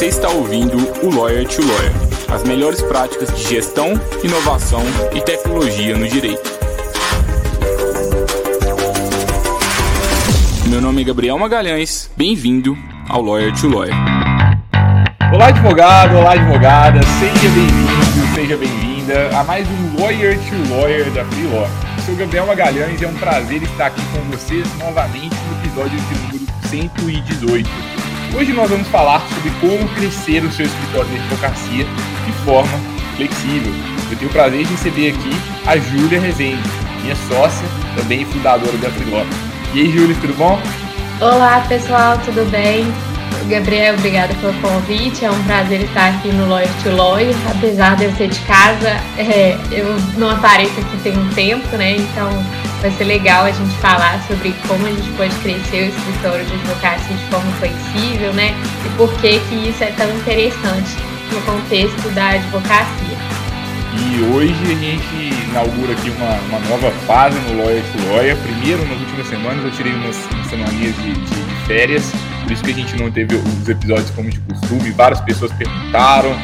Você está ouvindo o Lawyer to Lawyer, as melhores práticas de gestão, inovação e tecnologia no direito. Meu nome é Gabriel Magalhães, bem-vindo ao Lawyer to Lawyer. Olá, advogado, olá, advogada, seja bem-vindo, seja bem-vinda a mais um Lawyer to Lawyer da Free. Eu sou Gabriel Magalhães e é um prazer estar aqui com vocês novamente no episódio de número 118. Hoje nós vamos falar sobre como crescer o seu escritório de advocacia de forma flexível. Eu tenho o prazer de receber aqui a Júlia Rezende, minha sócia, também fundadora da Triló. E aí, Júlia, tudo bom? Olá, pessoal, tudo bem? Gabriel, obrigada pelo convite. É um prazer estar aqui no Lawyer to Lawyer. Apesar de eu ser de casa, é, eu não apareço aqui tem um tempo, né? Então vai ser legal a gente falar sobre como a gente pode crescer o escritório de advocacia de forma flexível, né? E por que que isso é tão interessante no contexto da advocacia. E hoje a gente inaugura aqui uma, uma nova fase no Lawyer to Lawyer. Primeiro, nas últimas semanas, eu tirei umas, umas semaninhas de, de férias, por isso que a gente não teve os episódios como de costume. Várias pessoas perguntaram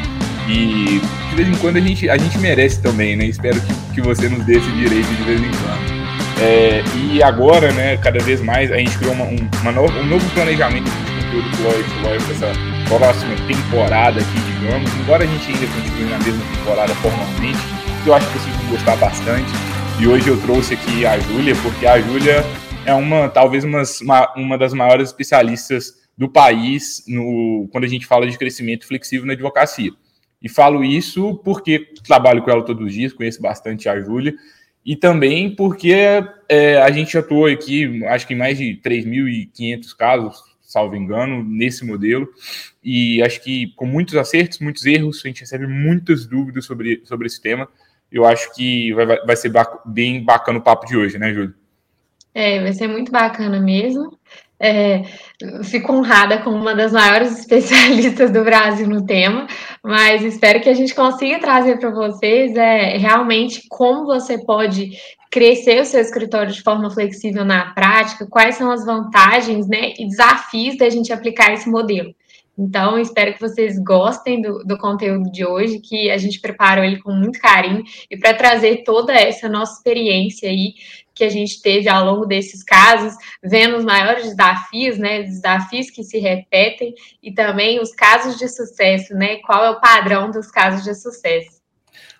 e de vez em quando a gente, a gente merece também, né? Espero que, que você nos dê esse direito de vez em quando. É, e agora, né, cada vez mais, a gente criou uma, um, uma no, um novo planejamento de conteúdo para essa próxima temporada aqui, digamos. Embora a gente ainda continue na mesma temporada formalmente, eu acho que vocês vão gostar bastante. E hoje eu trouxe aqui a Júlia, porque a Júlia é uma, talvez umas, uma, uma das maiores especialistas do país no, quando a gente fala de crescimento flexível na advocacia. E falo isso porque trabalho com ela todos os dias, conheço bastante a Júlia, e também porque é, a gente atuou aqui, acho que em mais de 3.500 casos, salvo engano, nesse modelo, e acho que com muitos acertos, muitos erros, a gente recebe muitas dúvidas sobre, sobre esse tema. Eu acho que vai, vai ser bem bacana o papo de hoje, né, Júlio? É, vai ser muito bacana mesmo. É, fico honrada como uma das maiores especialistas do Brasil no tema, mas espero que a gente consiga trazer para vocês é, realmente como você pode crescer o seu escritório de forma flexível na prática, quais são as vantagens né, e desafios da gente aplicar esse modelo. Então, espero que vocês gostem do, do conteúdo de hoje, que a gente preparou ele com muito carinho e para trazer toda essa nossa experiência aí que a gente teve ao longo desses casos, vendo os maiores desafios, né, desafios que se repetem e também os casos de sucesso, né, qual é o padrão dos casos de sucesso.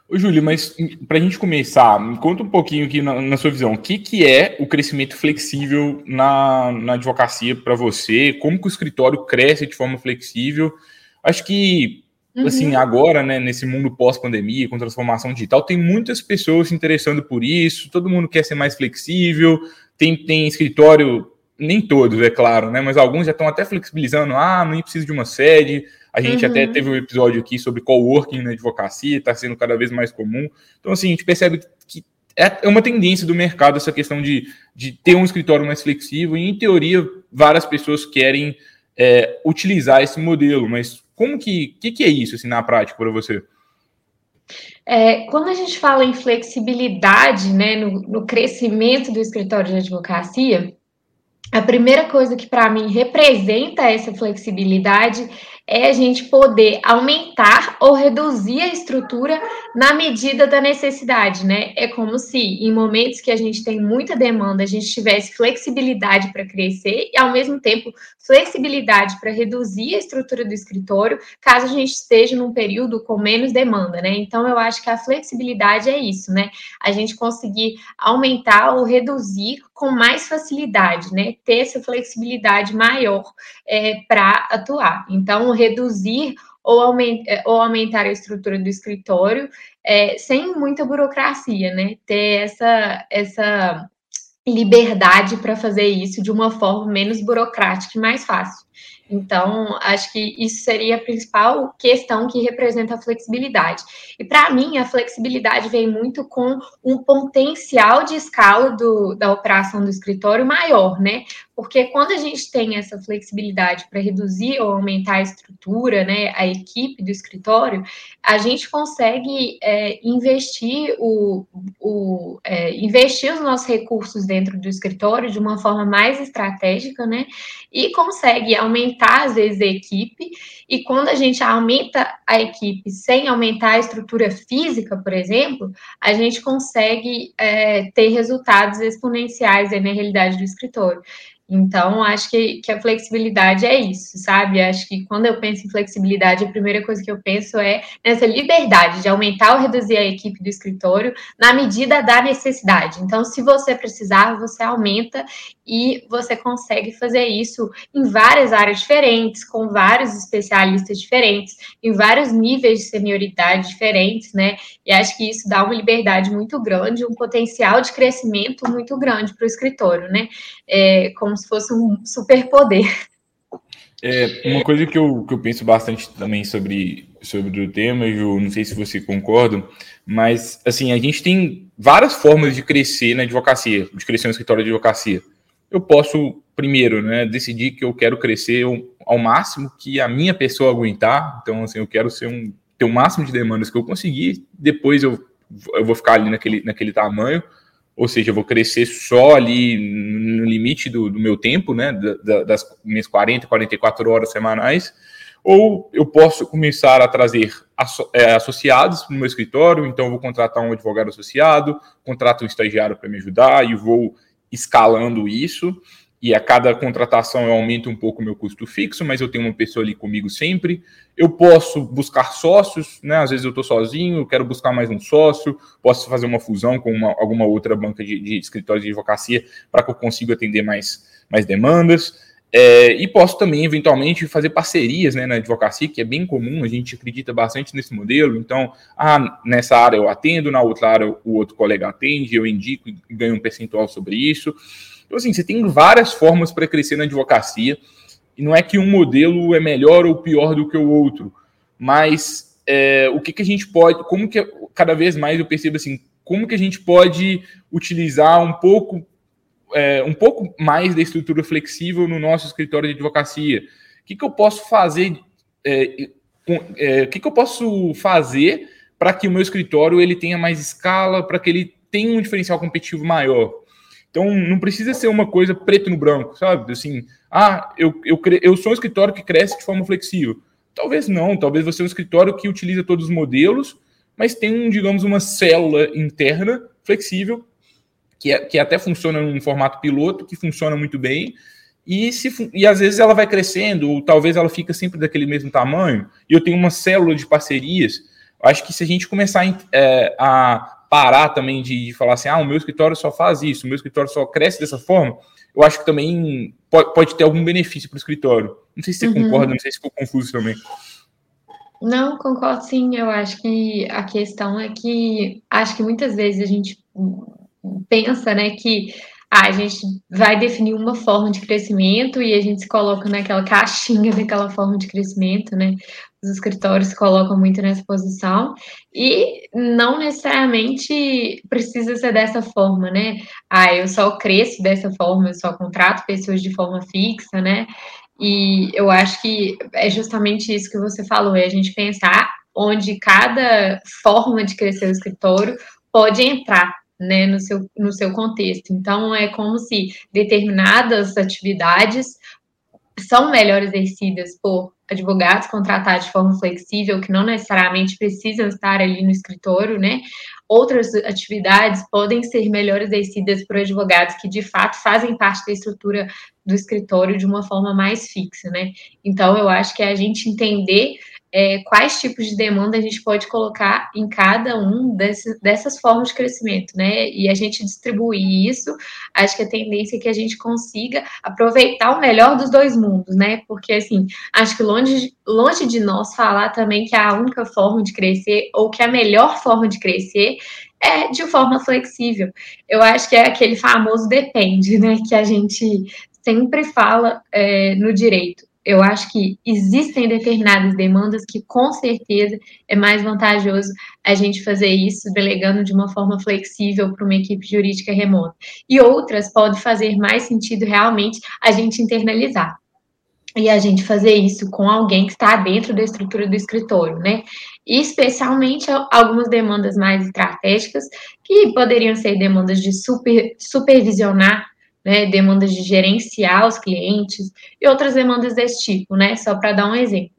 Ô, Júlio, mas para a gente começar, me conta um pouquinho aqui na, na, sua visão, o que, que é o crescimento flexível na, na advocacia para você? Como que o escritório cresce de forma flexível? Acho que Uhum. Assim, agora, né, nesse mundo pós-pandemia, com transformação digital, tem muitas pessoas se interessando por isso, todo mundo quer ser mais flexível, tem, tem escritório, nem todos, é claro, né, mas alguns já estão até flexibilizando, ah, nem preciso de uma sede, a gente uhum. até teve um episódio aqui sobre coworking na advocacia, está sendo cada vez mais comum, então assim, a gente percebe que é, é uma tendência do mercado essa questão de, de ter um escritório mais flexível, e em teoria, várias pessoas querem é, utilizar esse modelo, mas como que, que, que é isso assim, na prática para você? É, quando a gente fala em flexibilidade, né, no, no crescimento do escritório de advocacia, a primeira coisa que para mim representa essa flexibilidade é a gente poder aumentar ou reduzir a estrutura na medida da necessidade, né? É como se em momentos que a gente tem muita demanda, a gente tivesse flexibilidade para crescer e ao mesmo tempo flexibilidade para reduzir a estrutura do escritório, caso a gente esteja num período com menos demanda, né? Então eu acho que a flexibilidade é isso, né? A gente conseguir aumentar ou reduzir com mais facilidade, né? Ter essa flexibilidade maior é, para atuar. Então, reduzir ou, é, ou aumentar a estrutura do escritório é, sem muita burocracia, né? Ter essa, essa liberdade para fazer isso de uma forma menos burocrática e mais fácil. Então, acho que isso seria a principal questão que representa a flexibilidade. E para mim, a flexibilidade vem muito com um potencial de escala do, da operação do escritório maior, né? Porque quando a gente tem essa flexibilidade para reduzir ou aumentar a estrutura, né, a equipe do escritório, a gente consegue é, investir o, o é, investir os nossos recursos dentro do escritório de uma forma mais estratégica, né, e consegue aumentar às vezes a equipe. E quando a gente aumenta a equipe sem aumentar a estrutura física, por exemplo, a gente consegue é, ter resultados exponenciais na realidade do escritório. Então, acho que, que a flexibilidade é isso, sabe? Acho que quando eu penso em flexibilidade, a primeira coisa que eu penso é nessa liberdade de aumentar ou reduzir a equipe do escritório na medida da necessidade. Então, se você precisar, você aumenta e você consegue fazer isso em várias áreas diferentes, com vários especialistas diferentes, em vários níveis de senioridade diferentes, né? E acho que isso dá uma liberdade muito grande, um potencial de crescimento muito grande para o escritório, né? É, como se fosse um superpoder. É, uma coisa que eu, que eu penso bastante também sobre, sobre o tema, Ju, não sei se você concorda, mas assim, a gente tem várias formas de crescer na advocacia, de crescer no escritório de advocacia eu posso, primeiro, né, decidir que eu quero crescer ao máximo que a minha pessoa aguentar. Então, assim, eu quero ser um, ter o máximo de demandas que eu conseguir. Depois eu, eu vou ficar ali naquele, naquele tamanho. Ou seja, eu vou crescer só ali no limite do, do meu tempo, né, da, das minhas 40, 44 horas semanais. Ou eu posso começar a trazer é, associados no meu escritório, então eu vou contratar um advogado associado, contrato um estagiário para me ajudar e vou escalando isso, e a cada contratação eu aumento um pouco o meu custo fixo, mas eu tenho uma pessoa ali comigo sempre. Eu posso buscar sócios, né? Às vezes eu estou sozinho, eu quero buscar mais um sócio, posso fazer uma fusão com uma, alguma outra banca de, de escritório de advocacia para que eu consiga atender mais, mais demandas. É, e posso também, eventualmente, fazer parcerias né, na advocacia, que é bem comum, a gente acredita bastante nesse modelo. Então, ah, nessa área eu atendo, na outra área o outro colega atende, eu indico e ganho um percentual sobre isso. Então, assim, você tem várias formas para crescer na advocacia, e não é que um modelo é melhor ou pior do que o outro, mas é, o que, que a gente pode, como que cada vez mais eu percebo assim, como que a gente pode utilizar um pouco é, um pouco mais da estrutura flexível no nosso escritório de advocacia. O que, que eu posso fazer? É, é, o que, que eu posso fazer para que o meu escritório ele tenha mais escala, para que ele tenha um diferencial competitivo maior? Então, não precisa ser uma coisa preto no branco, sabe? Assim, ah, eu, eu, eu sou um escritório que cresce de forma flexível. Talvez não, talvez você é um escritório que utiliza todos os modelos, mas tem, digamos, uma célula interna flexível que, é, que até funciona num formato piloto, que funciona muito bem, e, se, e às vezes ela vai crescendo, ou talvez ela fica sempre daquele mesmo tamanho, e eu tenho uma célula de parcerias. Acho que se a gente começar é, a parar também de, de, falar assim, ah, o meu escritório só faz isso, o meu escritório só cresce dessa forma, eu acho que também pode, pode ter algum benefício para o escritório. Não sei se você uhum. concorda, não sei se ficou confuso também. Não, concordo sim. Eu acho que a questão é que acho que muitas vezes a gente pensa, né, que ah, a gente vai definir uma forma de crescimento e a gente se coloca naquela caixinha daquela forma de crescimento, né? Os escritórios se colocam muito nessa posição e não necessariamente precisa ser dessa forma, né? Ah, eu só cresço dessa forma, eu só contrato pessoas de forma fixa, né? E eu acho que é justamente isso que você falou, é a gente pensar onde cada forma de crescer o escritório pode entrar, né, no, seu, no seu contexto. Então, é como se determinadas atividades são melhor exercidas por advogados contratados de forma flexível, que não necessariamente precisam estar ali no escritório, né? Outras atividades podem ser melhor exercidas por advogados que de fato fazem parte da estrutura do escritório de uma forma mais fixa, né? Então, eu acho que é a gente entender é, quais tipos de demanda a gente pode colocar em cada um desse, dessas formas de crescimento, né? E a gente distribuir isso, acho que a tendência é que a gente consiga aproveitar o melhor dos dois mundos, né? Porque, assim, acho que longe, longe de nós falar também que a única forma de crescer ou que a melhor forma de crescer é de forma flexível. Eu acho que é aquele famoso depende, né? Que a gente sempre fala é, no direito eu acho que existem determinadas demandas que, com certeza, é mais vantajoso a gente fazer isso delegando de uma forma flexível para uma equipe jurídica remota. E outras pode fazer mais sentido realmente a gente internalizar e a gente fazer isso com alguém que está dentro da estrutura do escritório, né? especialmente algumas demandas mais estratégicas, que poderiam ser demandas de super, supervisionar, né, demandas de gerenciar os clientes e outras demandas desse tipo, né? Só para dar um exemplo.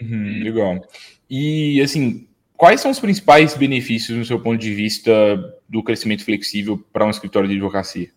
Uhum, legal. E assim, quais são os principais benefícios, no seu ponto de vista, do crescimento flexível para um escritório de advocacia?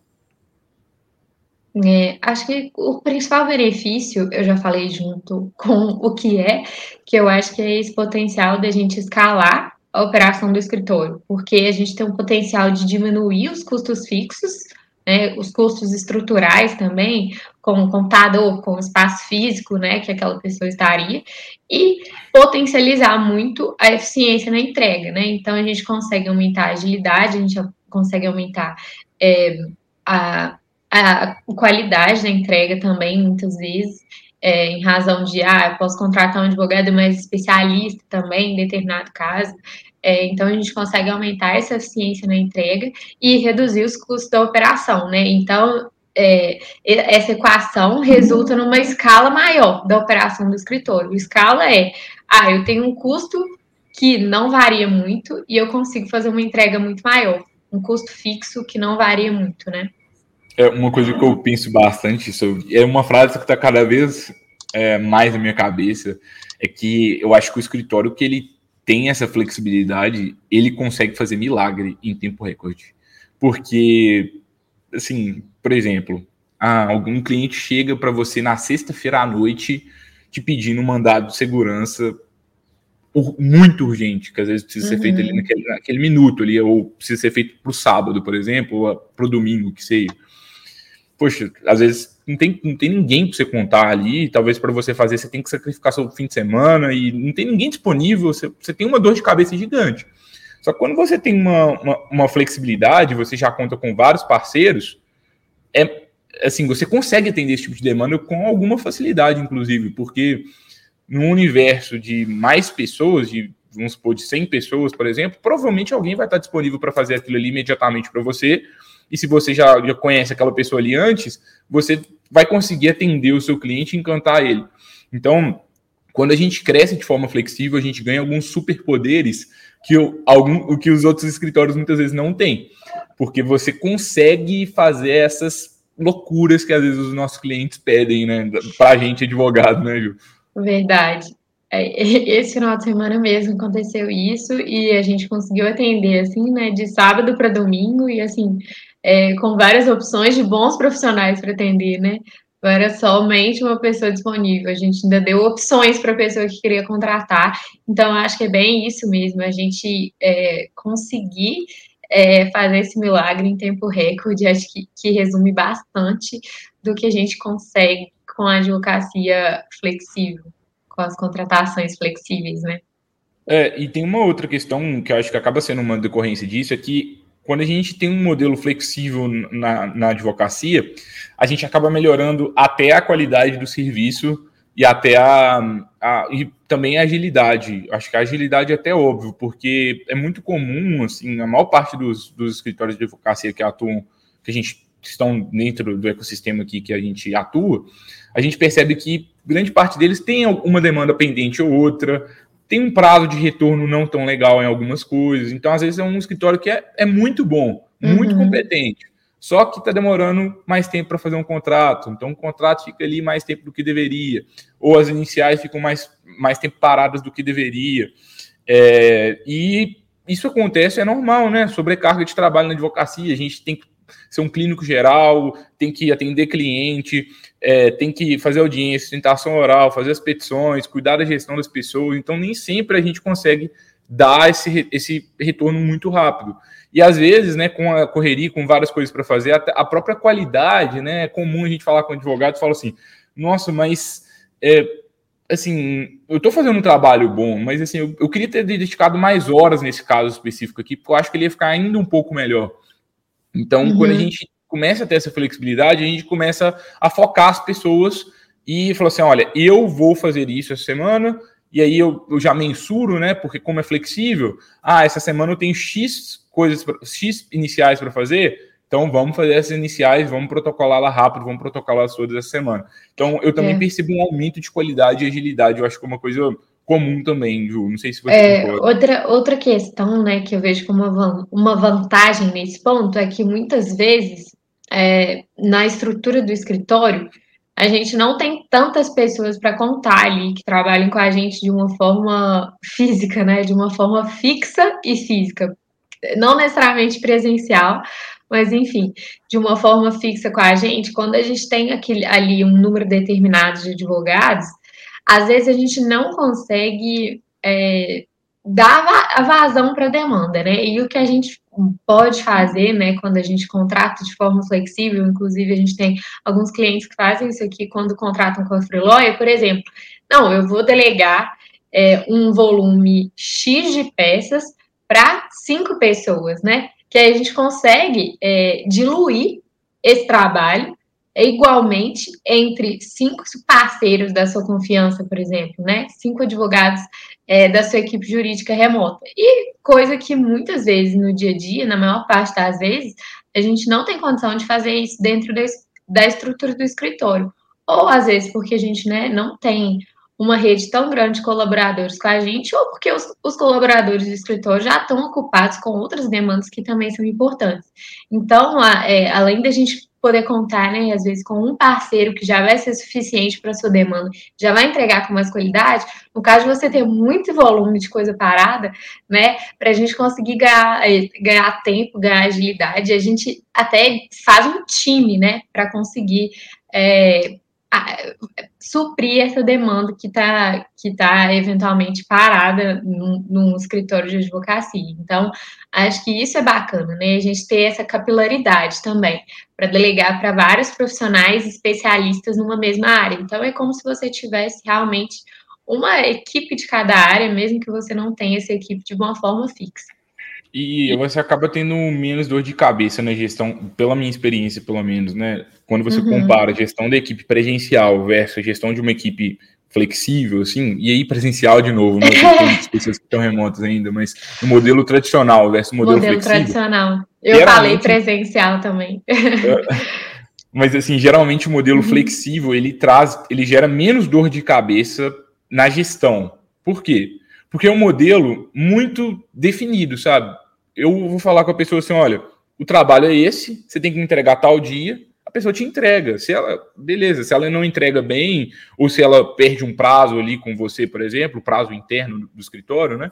É, acho que o principal benefício, eu já falei junto com o que é, que eu acho que é esse potencial da gente escalar a operação do escritório, porque a gente tem um potencial de diminuir os custos fixos, né, os custos estruturais também, com o computador, com espaço físico, né, que aquela pessoa estaria, e potencializar muito a eficiência na entrega, né, então a gente consegue aumentar a agilidade, a gente consegue aumentar é, a a qualidade da entrega também, muitas vezes, é, em razão de, ah, eu posso contratar um advogado mais especialista também, em determinado caso. É, então, a gente consegue aumentar essa eficiência na entrega e reduzir os custos da operação, né? Então, é, essa equação resulta numa escala maior da operação do escritório. O escala é, ah, eu tenho um custo que não varia muito e eu consigo fazer uma entrega muito maior. Um custo fixo que não varia muito, né? é uma coisa que eu penso bastante sobre. É uma frase que está cada vez é, mais na minha cabeça. É que eu acho que o escritório que ele tem essa flexibilidade, ele consegue fazer milagre em tempo recorde. Porque, assim, por exemplo, ah, algum cliente chega para você na sexta-feira à noite te pedindo um mandado de segurança muito urgente, que às vezes precisa ser feito ali uhum. naquele, naquele, minuto ali, ou precisa ser feito para o sábado, por exemplo, ou para o domingo, que seja poxa, às vezes não tem, não tem ninguém para você contar ali, talvez para você fazer você tem que sacrificar seu fim de semana e não tem ninguém disponível, você, você tem uma dor de cabeça gigante. Só que quando você tem uma, uma, uma flexibilidade, você já conta com vários parceiros, é assim, você consegue atender esse tipo de demanda com alguma facilidade, inclusive, porque no universo de mais pessoas, de vamos supor, de 100 pessoas, por exemplo, provavelmente alguém vai estar disponível para fazer aquilo ali imediatamente para você, e se você já, já conhece aquela pessoa ali antes, você vai conseguir atender o seu cliente e encantar ele. Então, quando a gente cresce de forma flexível, a gente ganha alguns superpoderes que, algum, que os outros escritórios muitas vezes não têm. Porque você consegue fazer essas loucuras que às vezes os nossos clientes pedem, né? Para a gente, advogado, né, Ju? Verdade. É, esse final de semana mesmo aconteceu isso e a gente conseguiu atender, assim, né, de sábado para domingo e, assim, é, com várias opções de bons profissionais para atender, né? Não era somente uma pessoa disponível, a gente ainda deu opções para a pessoa que queria contratar. Então, acho que é bem isso mesmo, a gente é, conseguir é, fazer esse milagre em tempo recorde, acho que, que resume bastante do que a gente consegue com a advocacia flexível, com as contratações flexíveis, né? É, e tem uma outra questão que eu acho que acaba sendo uma decorrência disso, é que quando a gente tem um modelo flexível na, na advocacia, a gente acaba melhorando até a qualidade do serviço e até a, a, e também a agilidade. Acho que a agilidade é até óbvio, porque é muito comum, assim, a maior parte dos, dos escritórios de advocacia que atuam, que a gente estão dentro do ecossistema aqui que a gente atua, a gente percebe que grande parte deles tem uma demanda pendente ou outra, tem um prazo de retorno não tão legal em algumas coisas. Então, às vezes, é um escritório que é, é muito bom, muito uhum. competente, só que está demorando mais tempo para fazer um contrato. Então, o contrato fica ali mais tempo do que deveria, ou as iniciais ficam mais, mais tempo paradas do que deveria. É, e isso acontece, é normal, né? Sobrecarga de trabalho na advocacia, a gente tem que ser um clínico geral, tem que atender cliente, é, tem que fazer audiência, sustentação oral, fazer as petições, cuidar da gestão das pessoas. Então, nem sempre a gente consegue dar esse, esse retorno muito rápido. E às vezes, né, com a correria, com várias coisas para fazer, a, própria qualidade, né, é comum a gente falar com advogado e falar assim: nossa, mas é, assim, eu estou fazendo um trabalho bom, mas assim, eu, eu, queria ter dedicado mais horas nesse caso específico aqui, porque eu acho que ele ia ficar ainda um pouco melhor. Então, uhum. quando a gente começa a ter essa flexibilidade, a gente começa a focar as pessoas e falou assim: olha, eu vou fazer isso essa semana, e aí eu, eu já mensuro, né? Porque como é flexível, ah, essa semana eu tenho X coisas, X iniciais para fazer, então vamos fazer essas iniciais, vamos protocolar lá rápido, vamos protocolar todas essa semana. Então eu também é. percebo um aumento de qualidade e agilidade, eu acho que é uma coisa comum também, Ju. Não sei se você é, outra outra questão, né, que eu vejo como uma, uma vantagem nesse ponto é que muitas vezes é, na estrutura do escritório a gente não tem tantas pessoas para contar ali que trabalhem com a gente de uma forma física, né, de uma forma fixa e física, não necessariamente presencial, mas enfim, de uma forma fixa com a gente, quando a gente tem aquele, ali um número determinado de advogados, às vezes a gente não consegue é, dar a vazão para a demanda, né? E o que a gente pode fazer, né, quando a gente contrata de forma flexível, inclusive a gente tem alguns clientes que fazem isso aqui quando contratam com a Freelawyer, por exemplo, não, eu vou delegar é, um volume X de peças para cinco pessoas, né? Que aí a gente consegue é, diluir esse trabalho igualmente entre cinco parceiros da sua confiança, por exemplo, né? Cinco advogados é, da sua equipe jurídica remota. E coisa que muitas vezes no dia a dia, na maior parte das vezes, a gente não tem condição de fazer isso dentro da, estrutura do escritório. Ou às vezes porque a gente né, não tem uma rede tão grande de colaboradores com a gente, ou porque os, os, colaboradores do escritório já estão ocupados com outras demandas que também são importantes. Então, a, é, além da gente poder contar, né, às vezes, com um parceiro que já vai ser suficiente para sua demanda, já vai entregar com mais qualidade, no caso de você ter muito volume de coisa parada, né, para a gente conseguir ganhar, é, ganhar tempo, ganhar agilidade, a gente até faz um time, né, para conseguir é, suprir essa demanda que está que tá eventualmente parada num, num, escritório de advocacia. Então, acho que isso é bacana, né? A gente ter essa capilaridade também, para delegar para vários profissionais especialistas numa mesma área. Então, é como se você tivesse realmente uma equipe de cada área, mesmo que você não tenha essa equipe de uma forma fixa. E você acaba tendo menos dor de cabeça na gestão, pela minha experiência, pelo menos, né? Quando você uhum. compara a gestão da equipe presencial versus a gestão de uma equipe flexível, assim, e aí presencial de novo, não tem pessoas que estão remotas ainda, mas o modelo tradicional versus o modelo, modelo flexível. tradicional. Eu falei presencial também. mas assim, geralmente o modelo uhum. flexível, ele traz, ele gera menos dor de cabeça na gestão. Por quê? Porque é um modelo muito definido, sabe? Eu vou falar com a pessoa assim: olha, o trabalho é esse, você tem que entregar tal dia, a pessoa te entrega. Se ela, beleza, se ela não entrega bem, ou se ela perde um prazo ali com você, por exemplo, prazo interno do escritório, né?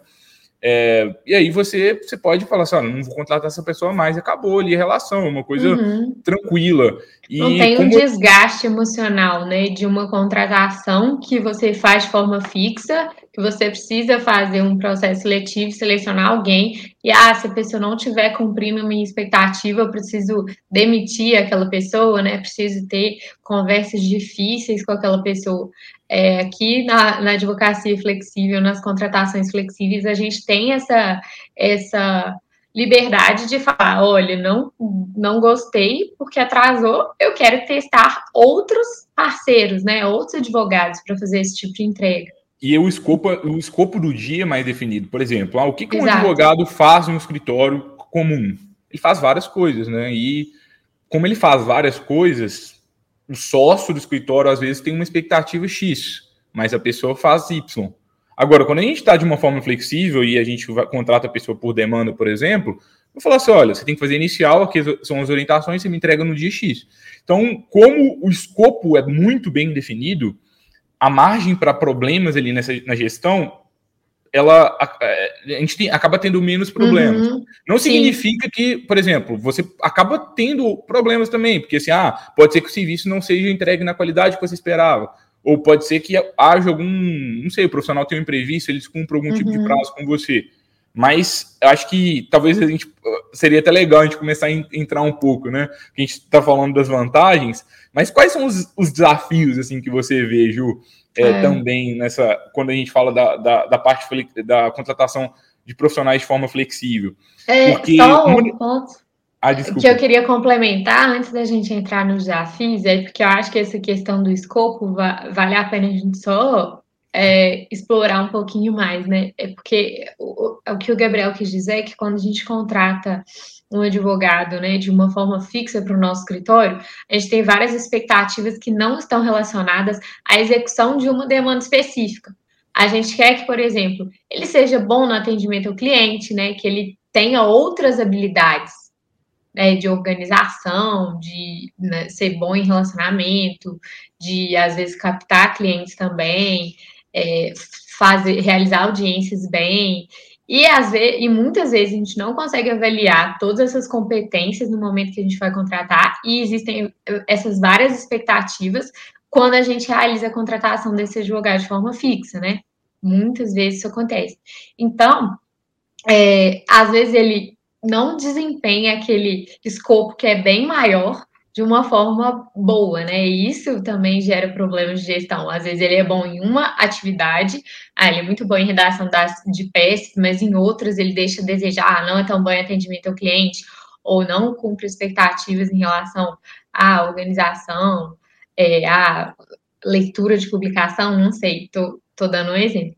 É, e aí você, você pode falar assim, não vou contratar essa pessoa mais, acabou ali a relação, é uma coisa uhum. tranquila. E não tem como... um desgaste emocional, né, de uma contratação que você faz de forma fixa, você precisa fazer um processo seletivo, selecionar alguém, e ah, se a pessoa não estiver cumprindo a minha expectativa, eu preciso demitir aquela pessoa, né, preciso ter conversas difíceis com aquela pessoa. É, aqui na, na, advocacia flexível, nas contratações flexíveis, a gente tem essa, essa liberdade de falar: olha, não, não gostei porque atrasou, eu quero testar outros parceiros, né, outros advogados para fazer esse tipo de entrega. E o escopo, o escopo do dia é mais definido. Por exemplo, ah, o que, que um advogado faz no escritório comum? Ele faz várias coisas, né? E como ele faz várias coisas, o sócio do escritório às vezes tem uma expectativa X, mas a pessoa faz Y. Agora, quando a gente está de uma forma flexível e a gente contrata a pessoa por demanda, por exemplo, eu falar assim: olha, você tem que fazer inicial, aqui são as orientações, você me entrega no dia X. Então, como o escopo é muito bem definido, a margem para problemas ali nessa, na gestão ela a, a gente tem, acaba tendo menos problemas. Uhum, não significa sim. que, por exemplo, você acaba tendo problemas também, porque assim, ah, pode ser que o serviço não seja entregue na qualidade que você esperava, ou pode ser que haja algum, não sei, o profissional tem um imprevisto, eles cumprem algum uhum. tipo de uhum. prazo com você. Mas eu acho que talvez a gente seria até legal a gente começar a entrar um pouco, né? a gente está falando das vantagens, mas quais são os, os desafios assim que você vê, Ju? é, é. também nessa quando a gente fala da, da, da, parte da contratação de profissionais de forma flexível. É, Porque só um ponto. ah, que eu queria complementar antes da gente entrar nos desafios é porque eu acho que essa questão do escopo vale a pena a gente só é, explorar um pouquinho mais, né? É porque o, o, que o Gabriel quis dizer é que quando a gente contrata um advogado, né, de uma forma fixa para o nosso escritório, a gente tem várias expectativas que não estão relacionadas à execução de uma demanda específica. A gente quer que, por exemplo, ele seja bom no atendimento ao cliente, né, que ele tenha outras habilidades né, de organização, de né, ser bom em relacionamento, de às vezes captar clientes também, é, fazer, realizar audiências bem. E, às vezes, e muitas vezes a gente não consegue avaliar todas essas competências no momento que a gente vai contratar, e existem essas várias expectativas quando a gente realiza a contratação desse advogado de forma fixa, né? Muitas vezes isso acontece. Então, é, às vezes ele não desempenha aquele escopo que é bem maior de uma forma boa, né? E isso também gera problemas de gestão. Às vezes ele é bom em uma atividade, ah, ele é muito bom em redação das, de peças, mas em outras ele deixa a desejar, ah, não é tão bom em atendimento ao cliente, ou não cumpre expectativas em relação à organização, é, à leitura de publicação, não sei, tô, tô dando um exemplo.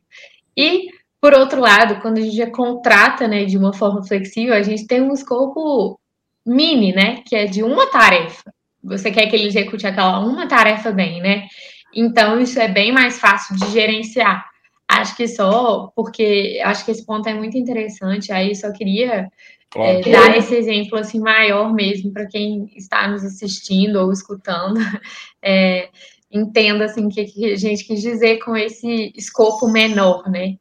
E por outro lado, quando a gente já contrata né, de uma forma flexível, a gente tem um escopo mini, né? Que é de uma tarefa. Você quer que ele execute aquela uma tarefa bem, né? Então, isso é bem mais fácil de gerenciar. Acho que só, porque acho que esse ponto é muito interessante. Aí só queria é, dar esse exemplo assim maior mesmo para quem está nos assistindo ou escutando. É, entenda assim o que a gente quis dizer com esse escopo menor, né?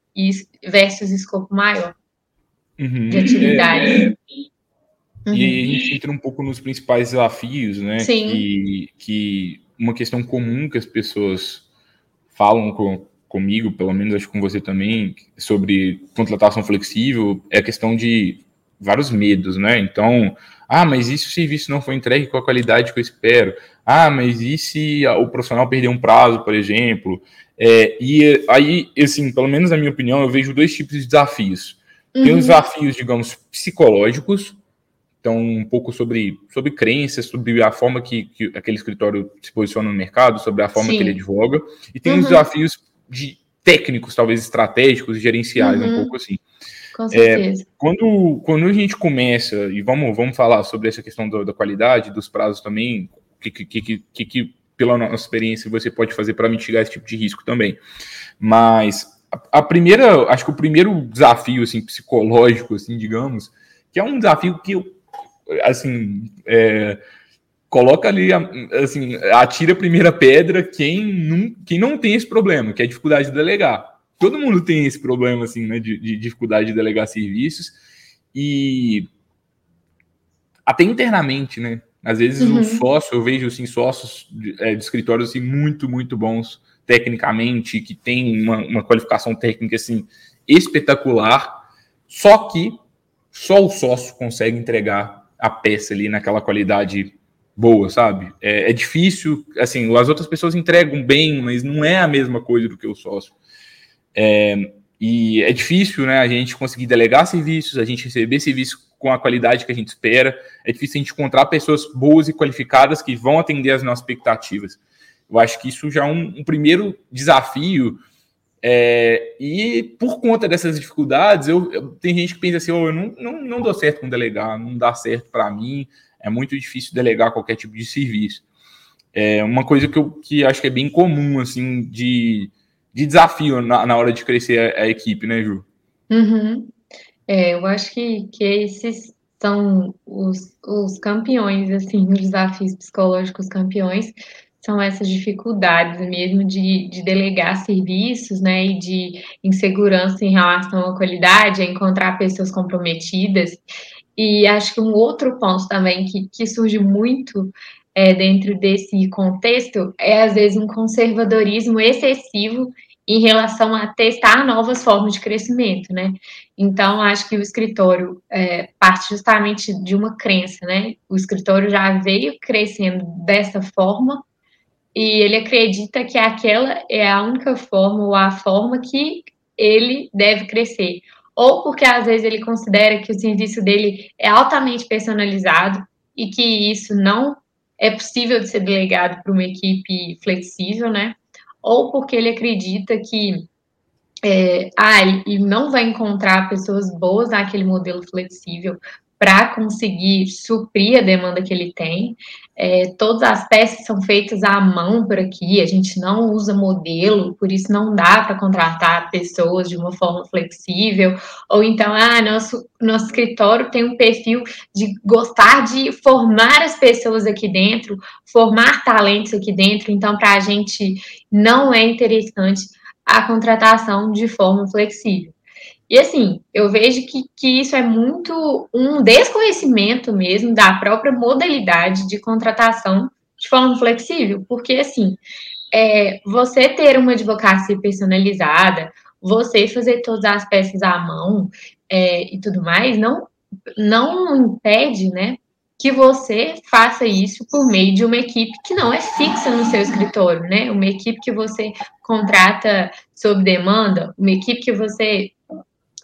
versus escopo maior uhum. de atividades. É, uhum. E aí a gente entra um pouco nos principais desafios, né? Sim. Que, que uma questão comum que as pessoas falam com, comigo, pelo menos acho que com você também, sobre contratação flexível, é a questão de vários medos, né? Então, ah, mas e se o serviço não foi entregue com a qualidade que eu espero? Ah, mas e se o profissional perder um prazo, por exemplo? É, e aí, assim, pelo menos na minha opinião, eu vejo dois tipos de desafios. Uhum. Tem os desafios, digamos, psicológicos, então um pouco sobre, sobre crenças, sobre a forma que, que aquele escritório se posiciona no mercado, sobre a forma Sim. que ele advoga, e tem uhum. os desafios de técnicos, talvez estratégicos, gerenciais, uhum. um pouco assim. Com certeza. É, quando, quando a gente começa, e vamos, vamos falar sobre essa questão do, da qualidade, dos prazos também, o que, que, que, que pela nossa experiência, você pode fazer para mitigar esse tipo de risco também. Mas a, a, primeira, acho que o primeiro desafio assim, psicológico, assim, digamos, que é um desafio que eu, assim, é, coloca ali, assim, atira a primeira pedra quem não, quem não tem esse problema, que é a dificuldade de delegar. Todo mundo tem esse problema, assim, né, de, de dificuldade de delegar serviços e até internamente, né? Às vezes uhum. um sócio, eu vejo assim, sócios de, é, de, escritórios assim, muito, muito bons tecnicamente, que tem uma, uma qualificação técnica assim, espetacular, só que só o sócio consegue entregar a peça ali naquela qualidade boa, sabe? É, é, difícil, assim, as outras pessoas entregam bem, mas não é a mesma coisa do que o sócio. É, e é difícil, né, a gente conseguir delegar serviços, a gente receber serviço com a qualidade que a gente espera. É difícil a gente encontrar pessoas boas e qualificadas que vão atender as nossas expectativas. Eu acho que isso já é um, um primeiro desafio. É, e por conta dessas dificuldades, eu, eu tem gente que pensa assim: oh, eu não, não, não dou certo com delegar, não dá certo para mim, é muito difícil delegar qualquer tipo de serviço. É uma coisa que eu que acho que é bem comum, assim, de, de desafio na, na hora de crescer a, a equipe, né, Ju? Uhum. É, eu acho que, que esses são os, os campeões, assim, os desafios psicológicos campeões, são essas dificuldades mesmo de, de delegar serviços, né, e de insegurança em relação à qualidade, a encontrar pessoas comprometidas. E acho que um outro ponto também que, que surge muito é, dentro desse contexto é, às vezes, um conservadorismo excessivo em relação a testar novas formas de crescimento, né? Então, acho que o escritório é, parte justamente de uma crença, né? O escritório já veio crescendo dessa forma e ele acredita que aquela é a única forma ou a forma que ele deve crescer. ou porque às vezes ele considera que o serviço dele é altamente personalizado e que isso não é possível de ser delegado para uma equipe flexível, né? Ou porque ele acredita que é, ah, e não vai encontrar pessoas boas naquele modelo flexível para conseguir suprir a demanda que ele tem. É, todas as peças são feitas à mão por aqui, a gente não usa modelo, por isso não dá para contratar pessoas de uma forma flexível. Ou então, ah, nosso, nosso escritório tem um perfil de gostar de formar as pessoas aqui dentro, formar talentos aqui dentro, então para a gente não é interessante a contratação de forma flexível. E assim, eu vejo que, que isso é muito um desconhecimento mesmo da própria modalidade de contratação de forma flexível, porque assim, é, você ter uma advocacia personalizada, você fazer todas as peças à mão é, e tudo mais, não, não impede, né, que você faça isso por meio de uma equipe que não é fixa no seu escritório, né? Uma equipe que você contrata sob demanda, uma equipe que você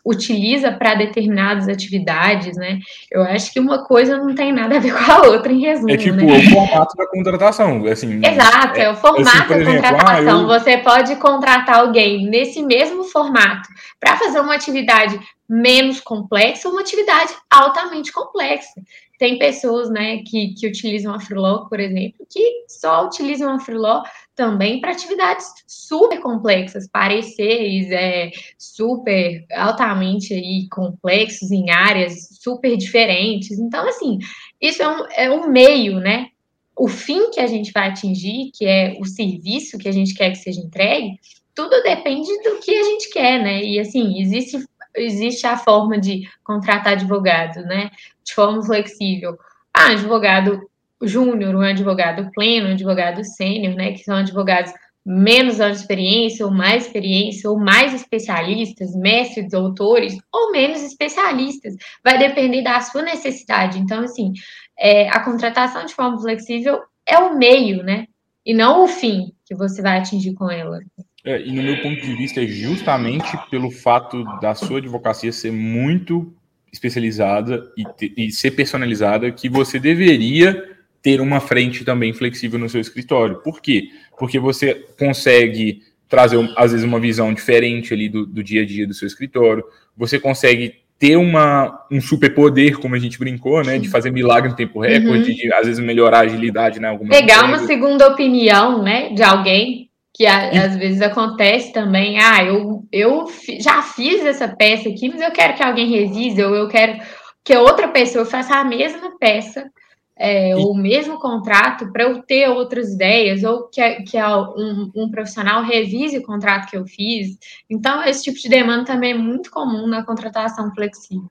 utiliza para determinadas atividades, né? Eu acho que uma coisa não tem nada a ver com a outra, em resumo. É tipo né? o formato da contratação, assim. Exato, é, é o formato assim, da exemplo, contratação. Ah, eu... Você pode contratar alguém nesse mesmo formato para fazer uma atividade menos complexa ou uma atividade altamente complexa. Tem pessoas, né, que, que utilizam a Freelog, por exemplo, que só utilizam a Freelog também para atividades super complexas, pareceres é, super altamente aí complexos em áreas super diferentes. Então, assim, isso é um, é um meio, né? O fim que a gente vai atingir, que é o serviço que a gente quer que seja entregue, tudo depende do que a gente quer, né? E assim, existe existe a forma de contratar advogado, né? De forma flexível. Ah, advogado júnior, um advogado pleno, um advogado sênior, né? Que são advogados menos anos de experiência, ou mais experiência, ou mais especialistas, mestres, doutores, ou menos especialistas. Vai depender da sua necessidade. Então, assim, é, a contratação de forma flexível é o meio, né? E não o fim que você vai atingir com ela. É, e no meu ponto de vista é justamente pelo fato da sua advocacia ser muito especializada e, te, e ser personalizada que você deveria ter uma frente também flexível no seu escritório. Por quê? Porque você consegue trazer, às vezes, uma visão diferente ali do, do dia a dia do seu escritório, você consegue ter uma, um superpoder, como a gente brincou, né? De fazer milagre em tempo recorde, uhum. de às vezes melhorar a agilidade, né? Algumas Pegar uma segunda opinião, né? De alguém que a, às vezes acontece também, ah, eu, eu já fiz essa peça aqui, mas eu quero que alguém revise, ou eu quero que outra pessoa faça a mesma peça, é, ou o mesmo contrato, para eu ter outras ideias, ou que, que um, um, profissional revise o contrato que eu fiz. Então, esse tipo de demanda também é muito comum na contratação flexível.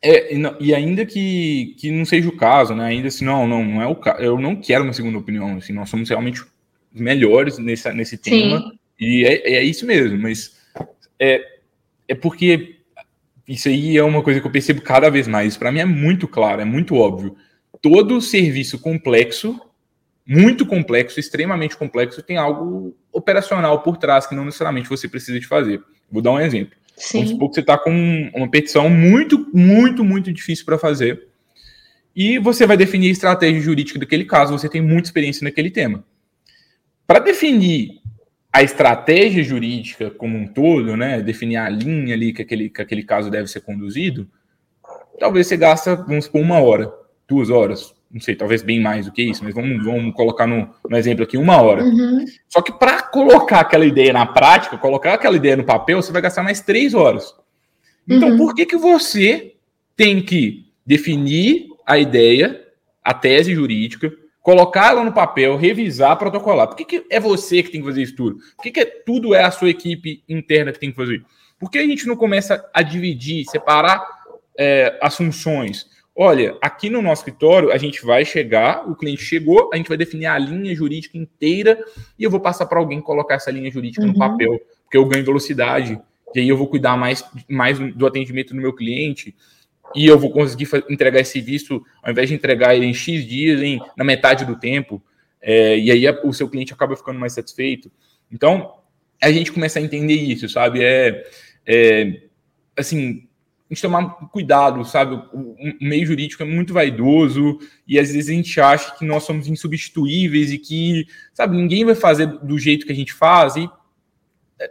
É, e, ainda que, que não seja o caso, né? Ainda assim, não, não, não é o caso. Eu não quero uma segunda opinião. Assim, nós somos realmente melhores nesse, nesse tema. Sim. E é, é isso mesmo, mas é, é porque isso aí é uma coisa que eu percebo cada vez mais. Para mim é muito claro, é muito óbvio. Todo serviço complexo, muito complexo, extremamente complexo, tem algo operacional por trás que não necessariamente você precisa de fazer. Vou dar um exemplo. Sim. Vamos supor que você está com uma petição muito, muito, muito difícil para fazer. E você vai definir a estratégia jurídica daquele caso, você tem muita experiência naquele tema. Para definir a estratégia jurídica como um todo, né, definir a linha ali que aquele, que aquele caso deve ser conduzido, talvez você gasta, vamos supor, uma hora, duas horas, não sei, talvez bem mais do que isso, mas vamos, vamos colocar no, no exemplo aqui, uma hora. Uhum. Só que para colocar aquela ideia na prática, colocar aquela ideia no papel, você vai gastar mais três horas. Então, uhum. por que, que você tem que definir a ideia, a tese jurídica, colocar ela no papel, revisar, protocolar. Por que, que é você que tem que fazer isso tudo? Por que, que é, tudo é a sua equipe interna que tem que fazer? Por que a gente não começa a dividir, separar é, as funções? Olha, aqui no nosso escritório, a gente vai chegar, o cliente chegou, a gente vai definir a linha jurídica inteira e eu vou passar para alguém colocar essa linha jurídica uhum. no papel, porque eu ganho velocidade, e aí eu vou cuidar mais, mais do atendimento do meu cliente, e eu vou conseguir entregar esse visto, ao invés de entregar ele em X dias, em, na metade do tempo, é, e aí o seu cliente acaba ficando mais satisfeito. Então, a gente começa a entender isso, sabe? É, é assim, gente tomar cuidado, sabe? O, meio jurídico é muito vaidoso e às vezes a gente acha que nós somos insubstituíveis e que, sabe, ninguém vai fazer do jeito que a gente faz. E é,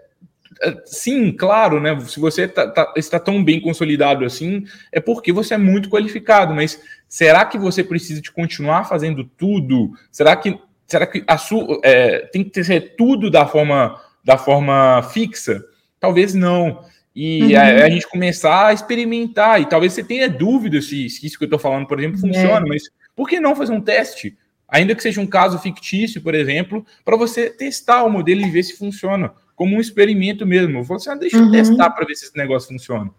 é, sim, claro, né? Se você tá, tá, está tão bem consolidado assim, é porque você é muito qualificado. Mas será que você precisa de continuar fazendo tudo? Será que será que a sua é, tem que ser tudo da forma da forma fixa? Talvez não. E uhum. a, a, gente começar a experimentar. E talvez você tenha dúvidas se, se isso que eu estou falando, por exemplo, é. funciona, é. mas por que não fazer um teste? Ainda que seja um caso fictício, por exemplo, para você testar o modelo e ver se funciona, como um experimento mesmo. Você ah, deixa eu uhum. testar para ver se esse negócio funciona.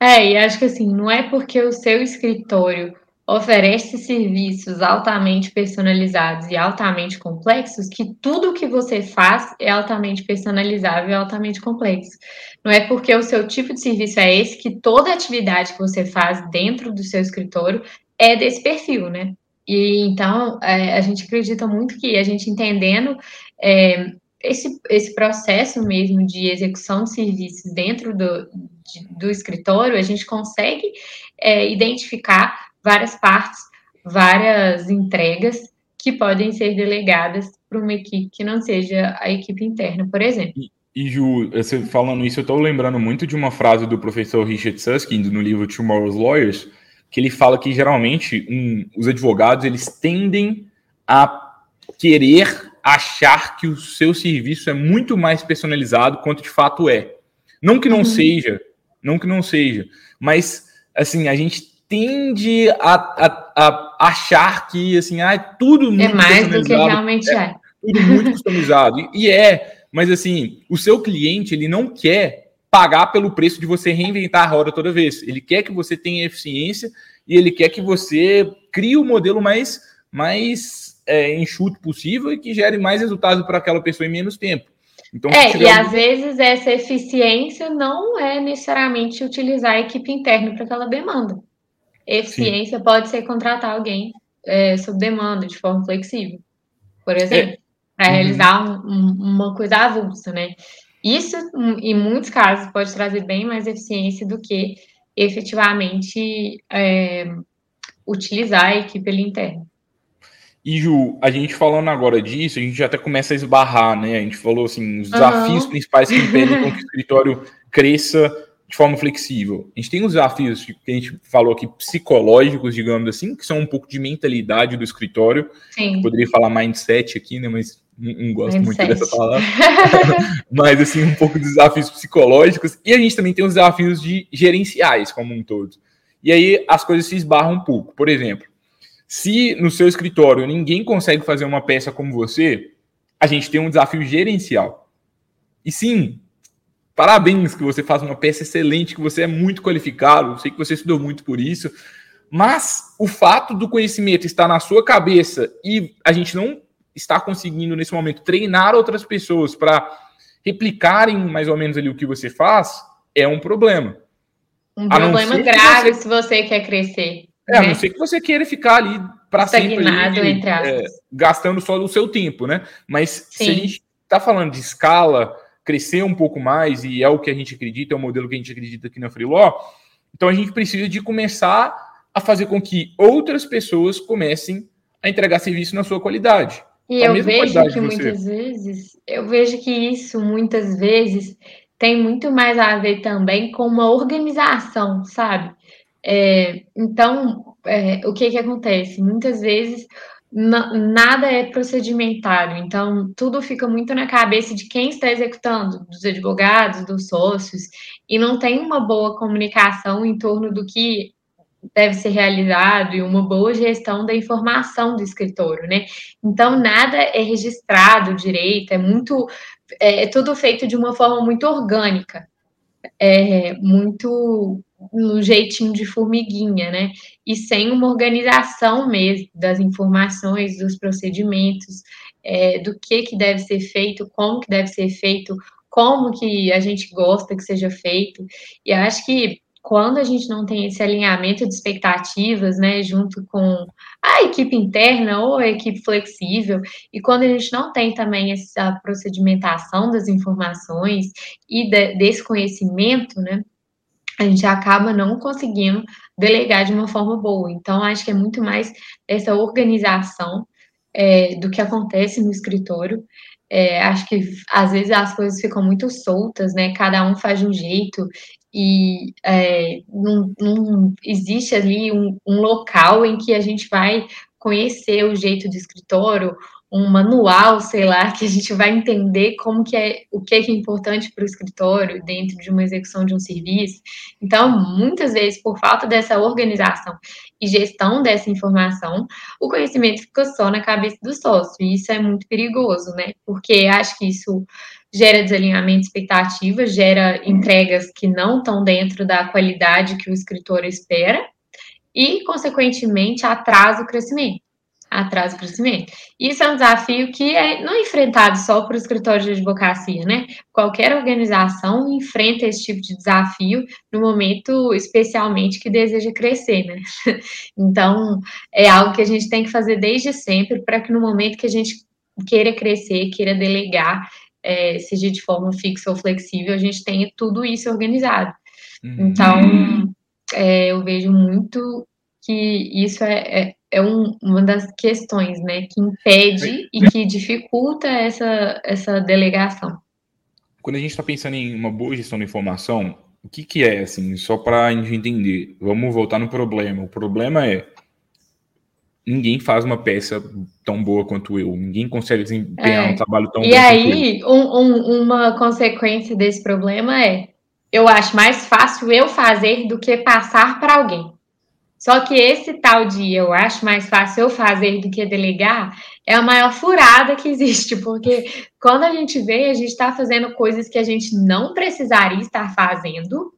É, e acho que assim, não é porque o seu escritório oferece serviços altamente personalizados e altamente complexos que tudo que você faz é altamente personalizável e altamente complexo. Não é porque o seu tipo de serviço é esse que toda atividade que você faz dentro do seu escritório é desse perfil, né? E então é, a gente acredita muito que a gente entendendo é, esse, esse processo mesmo de execução de serviços dentro do, de, do escritório, a gente consegue é, identificar várias partes, várias entregas que podem ser delegadas para uma equipe que não seja a equipe interna, por exemplo. E, Ju, você falando isso, eu estou lembrando muito de uma frase do professor Richard Susskind no livro Tomorrow's Lawyers, que ele fala que geralmente um, os advogados eles tendem a querer achar que o seu serviço é muito mais personalizado quanto de fato é. Não que não uhum. seja, não que não seja, mas assim, a gente tende a, a, a achar que assim, ah, é tudo muito É mais do que realmente é. é. Tudo muito customizado. E, e é, mas assim, o seu cliente, ele não quer pagar pelo preço de você reinventar a roda toda vez. Ele quer que você tenha eficiência e ele quer que você crie o modelo mais, mais é, enxuto possível e que gere mais resultado para aquela pessoa em menos tempo. Então, é, e às vezes essa eficiência não é necessariamente utilizar a equipe interna para aquela demanda. Eficiência Sim. pode ser contratar alguém é, sob demanda, de forma flexível, por exemplo, é. para uhum. realizar um, um, uma coisa avulsa, né? Isso, em muitos casos, pode trazer bem mais eficiência do que efetivamente é, utilizar a equipe ali interna. E Ju, a gente falando agora disso, a gente já até começa a esbarrar, né? A gente falou assim, os desafios uhum. principais que impedem que o escritório cresça de forma flexível. A gente tem os desafios que a gente falou aqui, psicológicos, digamos assim, que são um pouco de mentalidade do escritório. Sim. Poderia falar mindset aqui, né? Mas não, não gosto mindset. muito dessa palavra. Mas, assim, um pouco de desafios psicológicos. E a gente também tem os desafios de gerenciais, como um todo. E aí as coisas se esbarram um pouco. Por exemplo, se no seu escritório ninguém consegue fazer uma peça como você, a gente tem um desafio gerencial. E sim, Parabéns que você faz uma peça excelente, que você é muito qualificado, sei que você estudou muito por isso, mas o fato do conhecimento estar na sua cabeça e a gente não está conseguindo nesse momento treinar outras pessoas para replicarem mais ou menos ali o que você faz, é um problema. Um problema grave você... se você quer crescer. É, né? a não ser que você queira ficar ali para sempre ali, é, gastando só o seu tempo, né? Mas Sim. se a gente está falando de escala, crescer um pouco mais, e é o que a gente acredita, é o modelo que a gente acredita aqui na Freeló, então a gente precisa de começar a fazer com que outras pessoas comecem a entregar serviço na sua qualidade. E eu vejo que muitas vezes, eu vejo que isso muitas vezes tem muito mais a ver também com uma organização, sabe? É, então, é, o que que acontece? Muitas vezes nada é procedimentário, então tudo fica muito na cabeça de quem está executando, dos advogados, dos sócios, e não tem uma boa comunicação em torno do que deve ser realizado e uma boa gestão da informação do escritório, né? Então nada é registrado direito, é muito é, é tudo feito de uma forma muito orgânica, é muito no jeitinho de formiguinha, né? E sem uma organização mesmo das informações, dos procedimentos, é, do que, que deve ser feito, como que deve ser feito, como que a gente gosta que seja feito. E acho que quando a gente não tem esse alinhamento de expectativas, né, junto com a equipe interna ou a equipe flexível, e quando a gente não tem também essa procedimentação das informações e de, desse conhecimento, né, a gente acaba não conseguindo delegar de uma forma boa. Então, acho que é muito mais essa organização é, do que acontece no escritório. É, acho que às vezes as coisas ficam muito soltas, né? Cada um faz de um jeito e é, não, não, existe ali um, um, local em que a gente vai conhecer o jeito do escritório, um manual, sei lá, que a gente vai entender como que é o que é, que é importante para o escritório dentro de uma execução de um serviço. Então, muitas vezes, por falta dessa organização e gestão dessa informação, o conhecimento fica só na cabeça do sócio. E isso é muito perigoso, né? Porque acho que isso gera desalinhamento de expectativa, gera entregas que não estão dentro da qualidade que o escritor espera e, consequentemente, atrasa o crescimento. Atrasa o crescimento. Isso é um desafio que é não enfrentado só por escritório de advocacia, né? Qualquer organização enfrenta esse tipo de desafio no momento, especialmente, que deseja crescer, né? Então, é algo que a gente tem que fazer desde sempre para que no momento que a gente queira crescer, queira delegar, é, seja de forma fixa ou flexível, a gente tenha tudo isso organizado. Uhum. Então, é, eu vejo muito que isso é, é, é um, uma das questões, né, que impede e que dificulta essa, essa delegação. Quando a gente está pensando em uma boa gestão da informação, o que, que é, assim, só para a gente entender? Vamos voltar no problema. O problema é ninguém faz uma peça tão boa quanto eu, ninguém consegue desempenhar é. um trabalho tão e bom. E aí, um, um, uma consequência desse problema é: eu acho mais fácil eu fazer do que passar para alguém. Só que esse tal de eu acho mais fácil eu fazer do que delegar é a maior furada que existe, porque quando a gente vê, a gente está fazendo coisas que a gente não precisaria estar fazendo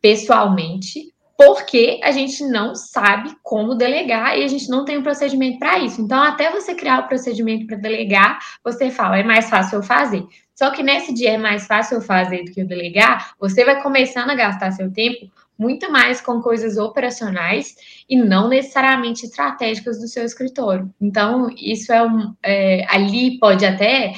pessoalmente, porque a gente não sabe como delegar e a gente não tem um procedimento para isso. Então, até você criar o procedimento para delegar, você fala, é mais fácil eu fazer. Só que nesse dia é mais fácil eu fazer do que eu delegar, você vai começando a gastar seu tempo muito mais com coisas operacionais e não necessariamente estratégicas do seu escritório. Então, isso é um. É, ali pode até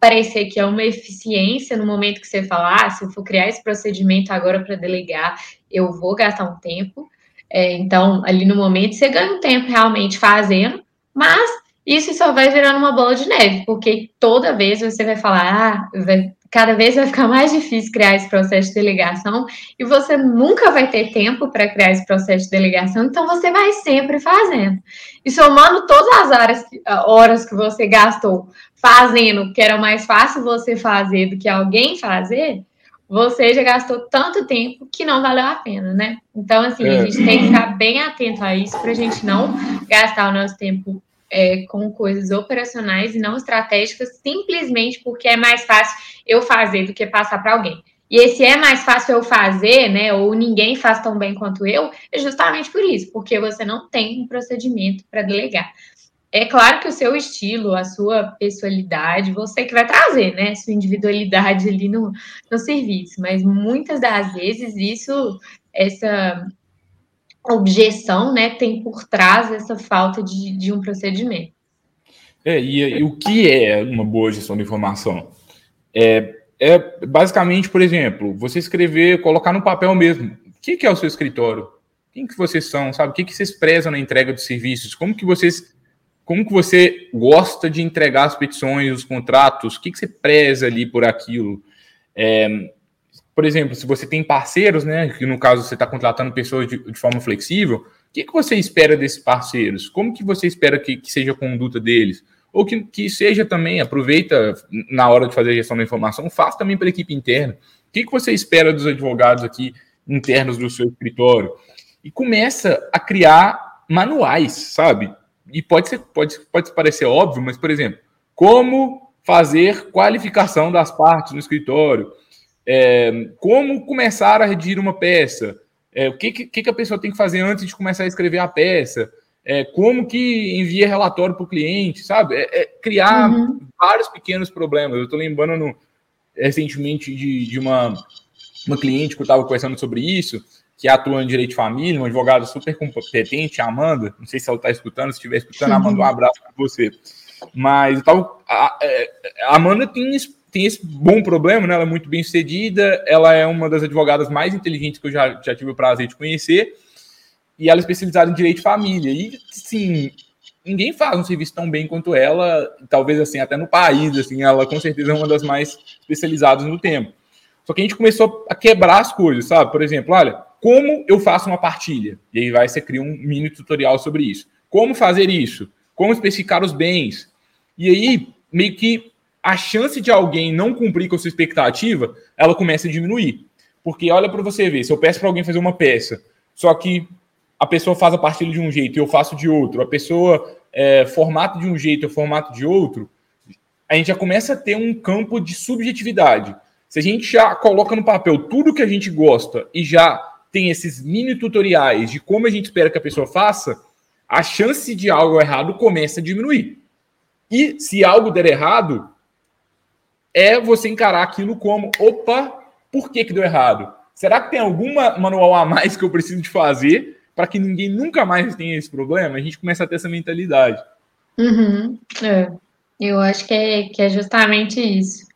parecer que é uma eficiência no momento que você fala, ah, se eu for criar esse procedimento agora para delegar, eu vou gastar um tempo. É, então, ali no momento, você ganha um tempo realmente fazendo, mas isso só vai virando uma bola de neve, porque toda vez você vai falar, ah, vai, cada vez vai ficar mais difícil criar esse processo de delegação e você nunca vai ter tempo para criar esse processo de delegação, então você vai sempre fazendo. E somando todas as horas, horas que você gastou fazendo, que era mais fácil você fazer do que alguém fazer, você já gastou tanto tempo que não valeu a pena, né? Então, assim, é. a gente tem que ficar bem atento a isso para a gente não gastar o nosso tempo é, com coisas operacionais e não estratégicas, simplesmente porque é mais fácil eu fazer do que passar para alguém. E esse é mais fácil eu fazer, né? Ou ninguém faz tão bem quanto eu, é justamente por isso, porque você não tem um procedimento para delegar. É claro que o seu estilo, a sua personalidade, você que vai trazer, né? Sua individualidade ali no, no serviço. Mas muitas das vezes isso, essa objeção, né, tem por trás essa falta de, de um procedimento. É, e, e, o que é uma boa gestão de informação? É, é basicamente, por exemplo, você escrever, colocar no papel mesmo. O que, que é o seu escritório? Quem que vocês são, sabe? O que, que vocês prezam na entrega de serviços? Como que vocês como que você gosta de entregar as petições, os contratos? O que, que você preza ali por aquilo? É, por exemplo, se você tem parceiros, né, que no caso você está contratando pessoas de, de, forma flexível, o que, que você espera desses parceiros? Como que você espera que, que seja a conduta deles? Ou que, que seja também, aproveita na hora de fazer a gestão da informação, faça também para a equipe interna. O que, que você espera dos advogados aqui internos do seu escritório? E começa a criar manuais, sabe? e pode ser pode, pode parecer óbvio, mas por exemplo, como fazer qualificação das partes no escritório, é, como começar a redigir uma peça, é, o que, que, que, a pessoa tem que fazer antes de começar a escrever a peça, é, como que envia relatório para o cliente, sabe? É, é criar uhum. vários pequenos problemas. Eu estou lembrando no, recentemente de, de uma, uma cliente que eu estava conversando sobre isso, que atua em direito de família, um advogado super competente, Amanda. Não sei se ela está escutando, se estiver escutando, Amanda, um abraço para você. Mas tava, a, é, a, Amanda tem tem esse bom problema, né? Ela é muito bem sucedida, ela é uma das advogadas mais inteligentes que eu já, já tive o prazer de conhecer, e ela é especializada em direito de família. E, sim, ninguém faz um serviço tão bem quanto ela, talvez assim, até no país, assim, ela com certeza é uma das mais especializadas no tempo. Só que a gente começou a quebrar as coisas, sabe? Por exemplo, olha, como eu faço uma partilha? E aí vai você cria um mini tutorial sobre isso. Como fazer isso? Como especificar os bens? E aí, meio que a chance de alguém não cumprir com a sua expectativa, ela começa a diminuir. Porque olha para você ver, se eu peço para alguém fazer uma peça, só que a pessoa faz a partilha de um jeito e eu faço de outro, a pessoa é, formata de um jeito, eu formato de outro, a gente já começa a ter um campo de subjetividade. Se a gente já coloca no papel tudo que a gente gosta e já tem esses mini tutoriais de como a gente espera que a pessoa faça, a chance de algo errado começa a diminuir. E se algo der errado, é você encarar aquilo como: opa, por que, que deu errado? Será que tem alguma manual a mais que eu preciso de fazer para que ninguém nunca mais tenha esse problema? A gente começa a ter essa mentalidade. Uhum, é. Eu acho que é, que é justamente isso.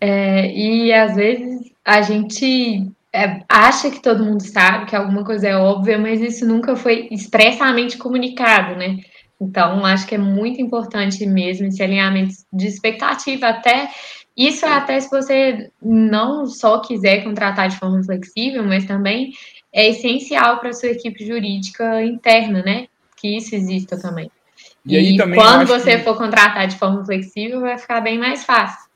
É, e às vezes a gente é, acha que todo mundo sabe que alguma coisa é óbvia, mas isso nunca foi expressamente comunicado, né? Então, acho que é muito importante mesmo esse alinhamento de expectativa, até isso é até se você não só quiser contratar de forma flexível, mas também é essencial para a sua equipe jurídica interna, né? Que isso exista também. E, e aí também quando você que... for contratar de forma flexível, vai ficar bem mais fácil.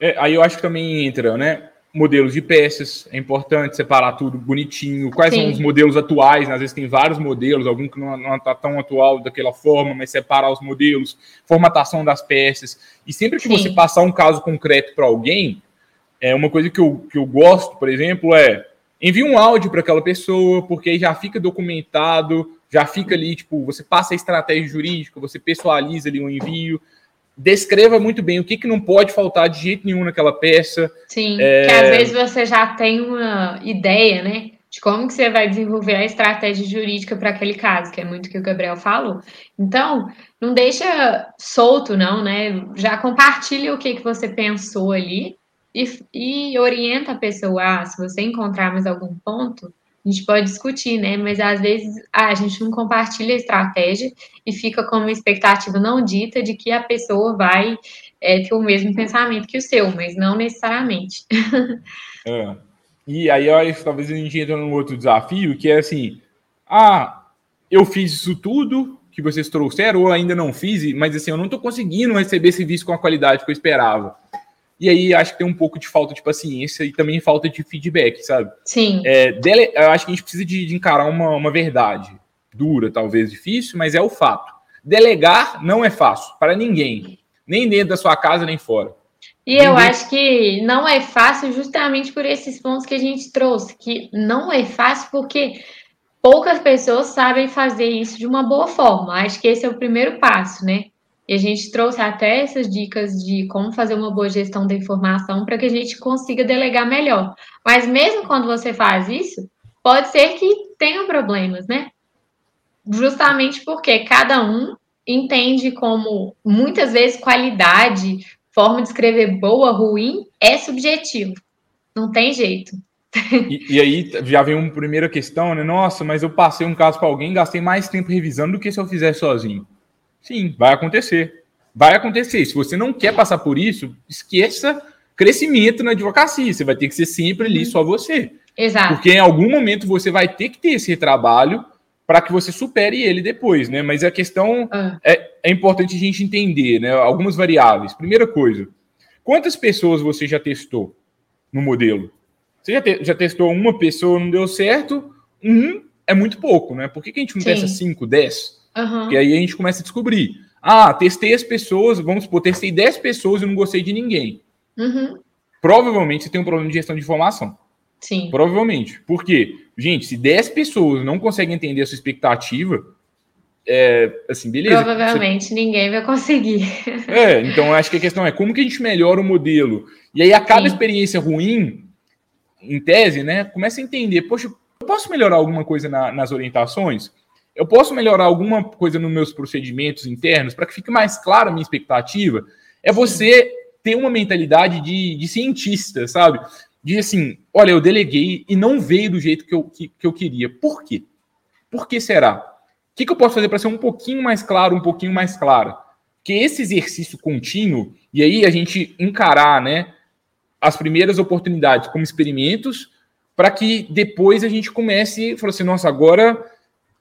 É, aí eu acho que também entra, né? Modelos de peças, é importante separar tudo bonitinho. Quais Sim. são os modelos atuais? Às vezes tem vários modelos, algum que não está tão atual daquela forma, mas separar os modelos, formatação das peças. E sempre que Sim. você passar um caso concreto para alguém, é uma coisa que eu, que eu gosto, por exemplo, é envie um áudio para aquela pessoa, porque aí já fica documentado, já fica ali, tipo, você passa a estratégia jurídica, você pessoaliza ali o um envio descreva muito bem o que, que não pode faltar de jeito nenhum naquela peça. Sim, é... que às vezes você já tem uma ideia, né? De como que você vai desenvolver a estratégia jurídica para aquele caso, que é muito o que o Gabriel falou. Então, não deixa solto, não, né? Já compartilha o que, que você pensou ali e, e orienta a pessoa. Ah, se você encontrar mais algum ponto, a gente pode discutir, né? Mas às vezes ah, a gente não compartilha a estratégia e fica com uma expectativa não dita de que a pessoa vai é, ter o mesmo pensamento que o seu, mas não necessariamente. É. E aí, olha, talvez a gente entra num outro desafio, que é assim: ah, eu fiz isso tudo que vocês trouxeram, ou ainda não fiz, mas assim, eu não estou conseguindo receber serviço com a qualidade que eu esperava. E aí acho que tem um pouco de falta de paciência e também falta de feedback, sabe? Sim. É, dele, eu acho que a gente precisa de, de encarar uma, uma verdade. Dura, talvez difícil, mas é o fato. Delegar não é fácil para ninguém, nem dentro da sua casa, nem fora. E eu acho que não é fácil justamente por esses pontos que a gente trouxe, que não é fácil porque poucas pessoas sabem fazer isso de uma boa forma. Acho que esse é o primeiro passo, né? E a gente trouxe até essas dicas de como fazer uma boa gestão da informação para que a gente consiga delegar melhor. Mas mesmo quando você faz isso, pode ser que tenha problemas, né? Justamente porque cada um entende como muitas vezes qualidade, forma de escrever boa, ruim, é subjetivo. Não tem jeito. E, e, aí já vem uma primeira questão, né? Nossa, mas eu passei um caso para alguém, gastei mais tempo revisando do que se eu fizer sozinho. Sim, vai acontecer. Vai acontecer. Se você não quer passar por isso, esqueça crescimento na advocacia. Você vai ter que ser sempre ali só você. Exato. Porque em algum momento você vai ter que ter esse trabalho para que você supere ele depois, né? Mas a questão ah. é, é importante a gente entender, né? Algumas variáveis. Primeira coisa, quantas pessoas você já testou no modelo? Você já, te, já testou uma pessoa, não deu certo? Um é muito pouco, né? Por que, que a gente não Sim. testa 5, 10? Uhum. E aí a gente começa a descobrir. Ah, testei as pessoas, vamos supor, testei 10 pessoas e não gostei de ninguém. Uhum. Provavelmente você tem um problema de gestão de informação. Sim. Provavelmente. Por quê? Gente, se 10 pessoas não conseguem entender a sua expectativa, é, assim, beleza. Provavelmente você... ninguém vai conseguir. É, então acho que a questão é como que a gente melhora o modelo. E aí, a cada Sim. experiência ruim, em tese, né, começa a entender, poxa, eu posso melhorar alguma coisa na, nas orientações? Eu posso melhorar alguma coisa nos meus procedimentos internos para que fique mais clara a minha expectativa? É você ter uma mentalidade de, de cientista, sabe? De assim, olha, eu deleguei e não veio do jeito que eu, que, que eu queria. Por quê? Por que será? O que, que eu posso fazer para ser um pouquinho mais claro, um pouquinho mais clara? Que esse exercício contínuo, e aí a gente encarar, né, as primeiras oportunidades como experimentos, para que depois a gente comece, falar assim, nossa, agora,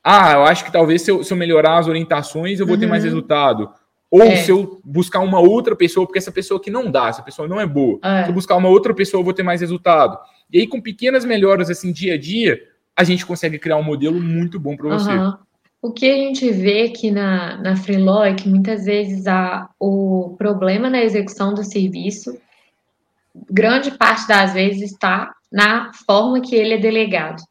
ah, eu acho que talvez se eu, se eu melhorar as orientações, eu vou uhum. ter mais uhum. resultado. Ou é. se eu buscar uma outra pessoa, porque essa pessoa que não dá, essa pessoa não é boa. É. Se eu buscar uma outra pessoa, eu vou ter mais resultado. E aí, com pequenas melhoras, assim, dia a dia, a gente consegue criar um modelo muito bom para você. Uhum. O que a gente vê aqui na, na Freelaw é que muitas vezes há o problema na execução do serviço, grande parte das vezes está na forma que ele é delegado.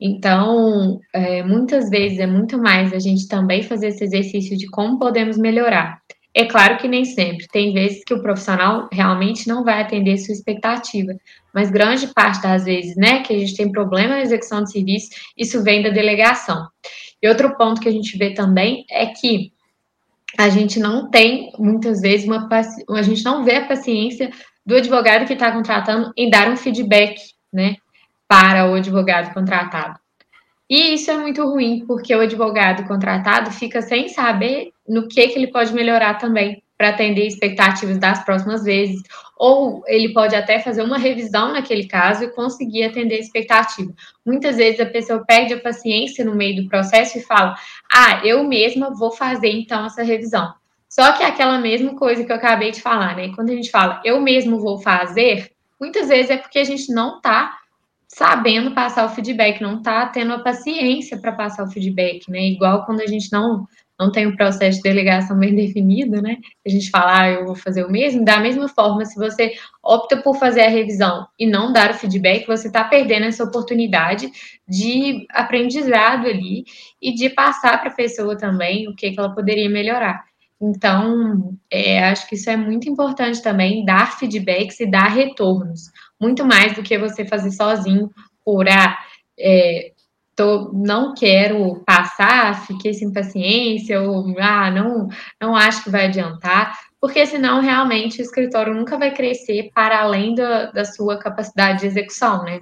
Então, é, muitas vezes é muito mais a gente também fazer esse exercício de como podemos melhorar. É claro que nem sempre, tem vezes que o profissional realmente não vai atender sua expectativa, mas grande parte das vezes, né, que a gente tem problema na execução de serviço, isso vem da delegação. E outro ponto que a gente vê também é que a gente não tem, muitas vezes, uma a gente não vê a paciência do advogado que está contratando em dar um feedback, né, para o advogado contratado. E isso é muito ruim, porque o advogado contratado fica sem saber no que, que ele pode melhorar também para atender expectativas das próximas vezes, ou ele pode até fazer uma revisão naquele caso e conseguir atender a expectativa. Muitas vezes a pessoa perde a paciência no meio do processo e fala: Ah, eu mesma vou fazer então essa revisão. Só que é aquela mesma coisa que eu acabei de falar, né? Quando a gente fala eu mesmo vou fazer, muitas vezes é porque a gente não está sabendo passar o feedback, não está tendo a paciência para passar o feedback, né? Igual quando a gente não não tem um processo de delegação bem definido, né? A gente fala, ah, eu vou fazer o mesmo. Da mesma forma, se você opta por fazer a revisão e não dar o feedback, você está perdendo essa oportunidade de aprendizado ali e de passar para a pessoa também o que, que ela poderia melhorar. Então, é, acho que isso é muito importante também, dar feedbacks e dar retornos muito mais do que você fazer sozinho por ah, é, tô, não quero passar, fiquei sem paciência, ou ah, não, não acho que vai adiantar, porque senão realmente o escritório nunca vai crescer para além da, da sua capacidade de execução, né?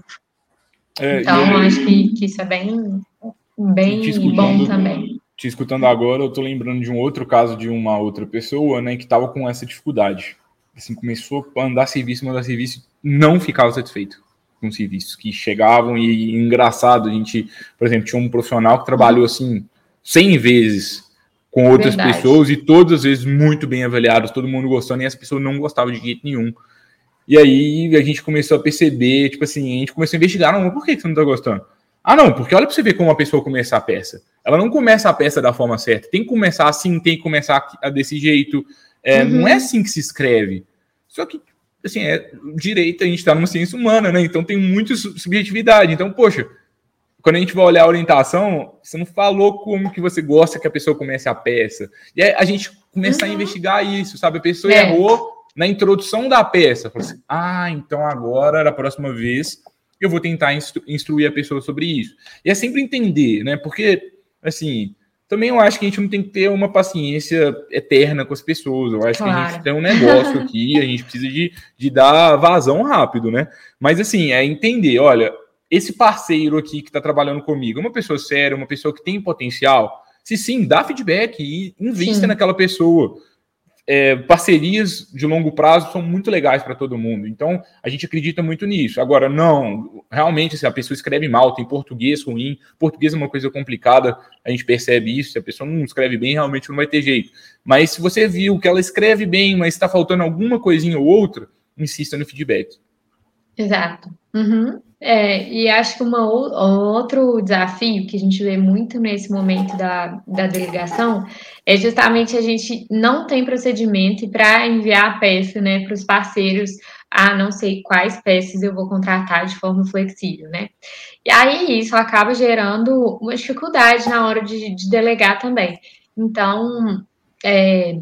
É, então, eu, acho que, que isso é bem, bem bom também. Te escutando agora, eu tô lembrando de um outro caso de uma outra pessoa, né, que estava com essa dificuldade assim, começou a andar serviço, mandar serviço, não ficava satisfeito com serviços que chegavam e engraçado, a gente, por exemplo, tinha um profissional que trabalhou assim 100 vezes com outras Verdade. pessoas e todas as vezes muito bem avaliados, todo mundo gostando e as pessoas não gostavam de jeito nenhum. E aí a gente começou a perceber, tipo assim, a gente começou a investigar, não, por que você não tá gostando? Ah, não, porque olha para você ver como a pessoa começa a peça. Ela não começa a peça da forma certa. Tem que começar assim, tem que começar desse jeito. É, uhum. Não é assim que se escreve. Só que, assim, é direito, a gente está numa ciência humana, né? Então tem muita subjetividade. Então, poxa, quando a gente vai olhar a orientação, você não falou como que você gosta que a pessoa comece a peça. E aí a gente começa uhum. a investigar isso, sabe? A pessoa é. errou na introdução da peça. Falou assim, ah, então agora, da próxima vez, eu vou tentar instru instruir a pessoa sobre isso. E é sempre entender, né? Porque, assim, também eu acho que a gente não tem que ter uma paciência eterna com as pessoas. Eu acho claro. que a gente tem um negócio aqui, a gente precisa de, de dar vazão rápido, né? Mas assim, é entender, olha, esse parceiro aqui que está trabalhando comigo é uma pessoa séria, uma pessoa que tem potencial. Se sim, dá feedback e invista sim. naquela pessoa é, parcerias de longo prazo são muito legais para todo mundo. Então, a gente acredita muito nisso. Agora, não, realmente, se a pessoa escreve mal, tem português ruim, português é uma coisa complicada, a gente percebe isso. Se a pessoa não escreve bem, realmente não vai ter jeito. Mas se você viu que ela escreve bem, mas está faltando alguma coisinha ou outra, insista no feedback. Exato. Uhum. É, e acho que uma, um outro desafio que a gente vê muito nesse momento da, da delegação é justamente a gente não tem procedimento para enviar a peça né, para os parceiros a não sei quais peças eu vou contratar de forma flexível, né? E aí isso acaba gerando uma dificuldade na hora de, de delegar também. Então, é,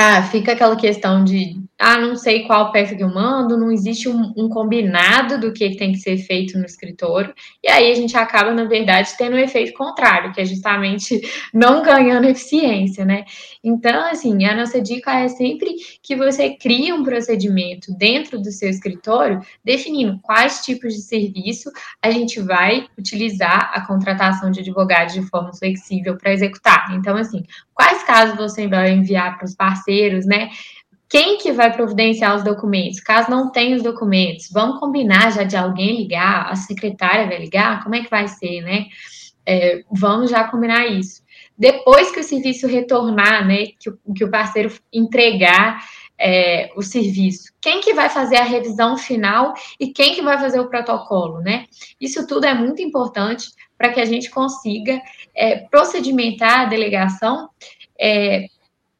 Ah, fica aquela questão de, ah, não sei qual peça que eu mando, não existe um, um, combinado do que tem que ser feito no escritório, e aí a gente acaba, na verdade, tendo um efeito contrário, que é justamente não ganhando eficiência, né? Então, assim, a nossa dica é sempre que você crie um procedimento dentro do seu escritório, definindo quais tipos de serviço a gente vai utilizar a contratação de advogados de forma flexível para executar. Então, assim, quais casos você vai enviar para os parceiros, né? Quem que vai providenciar os documentos? Caso não tenha os documentos, vamos combinar já de alguém ligar, a secretária vai ligar, como é que vai ser, né? É, vamos já combinar isso. Depois que o serviço retornar, né, que o, que o parceiro entregar é, o serviço, quem que vai fazer a revisão final e quem que vai fazer o protocolo, né? Isso tudo é muito importante para que a gente consiga é, procedimentar a delegação é,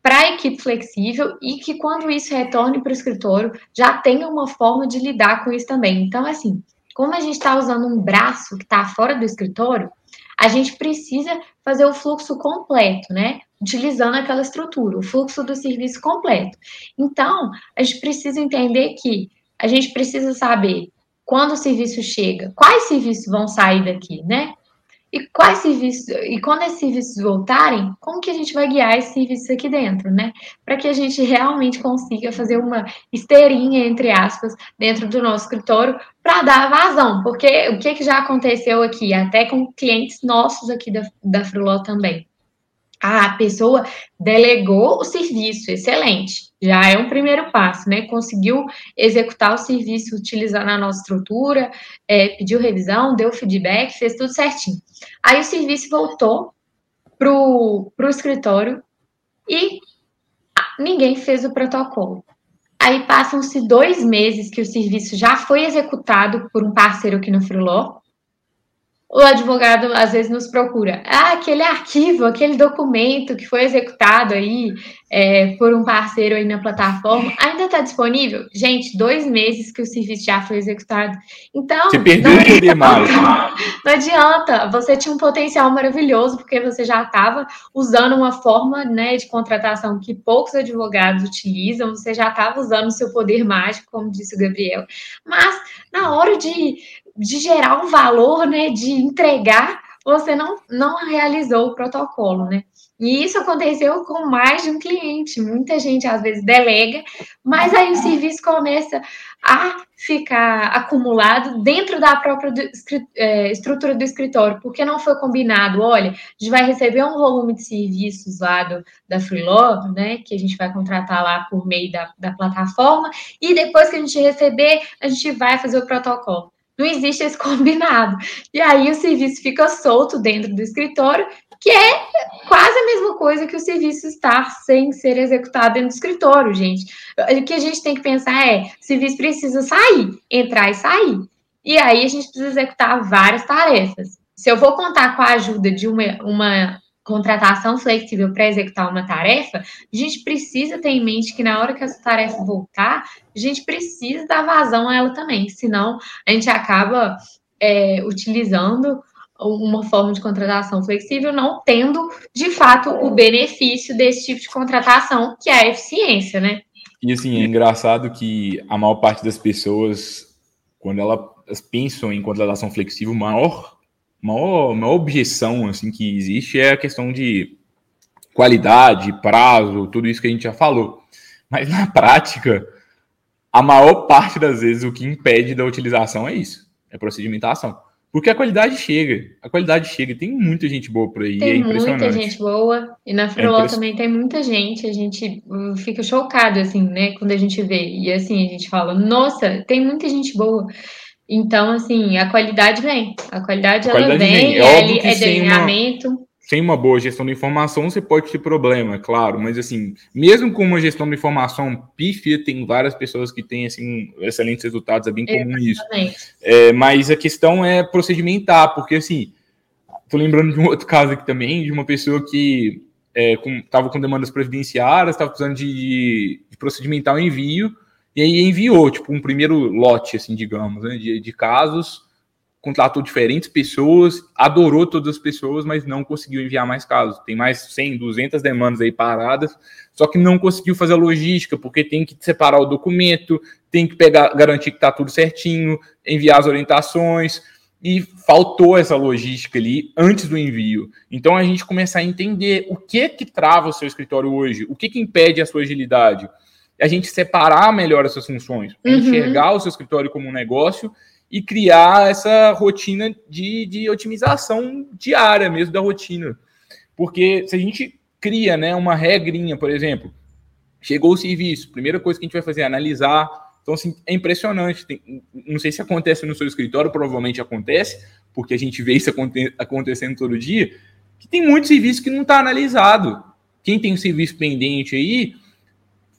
para a equipe flexível e que quando isso retorne para o escritório já tenha uma forma de lidar com isso também. Então, assim, como a gente está usando um braço que está fora do escritório, a gente precisa fazer o fluxo completo, né? Utilizando aquela estrutura, o fluxo do serviço completo. Então, a gente precisa entender que a gente precisa saber quando o serviço chega, quais serviços vão sair daqui, né? E quais serviços, e quando esses serviços voltarem, como que a gente vai guiar esses serviços aqui dentro, né? Para que a gente realmente consiga fazer uma esteirinha, entre aspas, dentro do nosso escritório para dar vazão. Porque o que, que já aconteceu aqui, até com clientes nossos aqui da, da Fruló também a pessoa delegou o serviço, excelente. Já é um primeiro passo, né? Conseguiu executar o serviço utilizando a nossa estrutura, é, pediu revisão, deu feedback, fez tudo certinho. Aí o serviço voltou para o escritório e ninguém fez o protocolo. Aí passam-se dois meses que o serviço já foi executado por um parceiro aqui no Freeló, o advogado às vezes nos procura. Ah, aquele arquivo, aquele documento que foi executado aí é, por um parceiro aí na plataforma, ainda está disponível? Gente, dois meses que o serviço já foi executado. Então. Você perdeu o poder mais. Não adianta. Você tinha um potencial maravilhoso, porque você já estava usando uma forma né, de contratação que poucos advogados utilizam, você já estava usando o seu poder mágico, como disse o Gabriel. Mas, na hora de de gerar um valor, né, de entregar, você não, não realizou o protocolo, né? E isso aconteceu com mais de um cliente. Muita gente às vezes delega, mas aí o serviço começa a ficar acumulado dentro da própria é, estrutura do escritório, porque não foi combinado. Olha, a gente vai receber um volume de serviços lá do, da Freelog, né? Que a gente vai contratar lá por meio da, da plataforma, e depois que a gente receber, a gente vai fazer o protocolo. Não existe esse combinado. E aí o serviço fica solto dentro do escritório, que é quase a mesma coisa que o serviço estar sem ser executado dentro do escritório, gente. O que a gente tem que pensar é: o serviço precisa sair, entrar e sair. E aí a gente precisa executar várias tarefas. Se eu vou contar com a ajuda de uma, uma contratação flexível para executar uma tarefa, a gente precisa ter em mente que na hora que essa tarefa voltar, a gente precisa dar vazão a ela também, senão a gente acaba é, utilizando uma forma de contratação flexível, não tendo de fato o benefício desse tipo de contratação, que é a eficiência, né? E assim, é engraçado que a maior parte das pessoas, quando elas pensam em contratação flexível, maior maior, maior objeção assim que existe é a questão de qualidade, prazo, tudo isso que a gente já falou. Mas na prática, a maior parte das vezes o que impede da utilização é isso, é procedimentação. Porque a qualidade chega, a qualidade chega, tem muita gente boa por aí, tem é impressionante. muita gente boa, e na Froló é também tem muita gente, a gente uh, fica chocado, assim, né, quando a gente vê, e assim, a gente fala, nossa, tem muita gente boa, então, assim, a qualidade vem. A qualidade, a ela qualidade vem, vem. É, é de alinhamento. Uma, sem uma boa gestão da informação, você pode ter problema, é claro. Mas, assim, mesmo com uma gestão da informação pífia, tem várias pessoas que têm, assim, excelentes resultados. É bem comum isso. É, mas a questão é procedimentar, porque, assim, tô lembrando de um outro caso aqui também, de uma pessoa que estava é, com, com demandas previdenciárias, estava precisando de, de procedimentar o envio, e aí enviou, tipo, um primeiro lote, assim, digamos, né, de, de casos contratou diferentes pessoas, adorou todas as pessoas, mas não conseguiu enviar mais casos. Tem mais 100, 200 demandas aí paradas, só que não conseguiu fazer a logística, porque tem que separar o documento, tem que pegar, garantir que está tudo certinho, enviar as orientações, e faltou essa logística ali antes do envio. Então a gente começa a entender o que que trava o seu escritório hoje, o que que impede a sua agilidade. A gente separar melhor essas funções, uhum. enxergar o seu escritório como um negócio e criar essa rotina de, de otimização diária mesmo da rotina. Porque se a gente cria né, uma regrinha, por exemplo, chegou o serviço, primeira coisa que a gente vai fazer é analisar. Então, assim, é impressionante. Tem, não sei se acontece no seu escritório, provavelmente acontece, porque a gente vê isso aconte, acontecendo todo dia, que tem muito serviço que não está analisado. Quem tem um serviço pendente aí,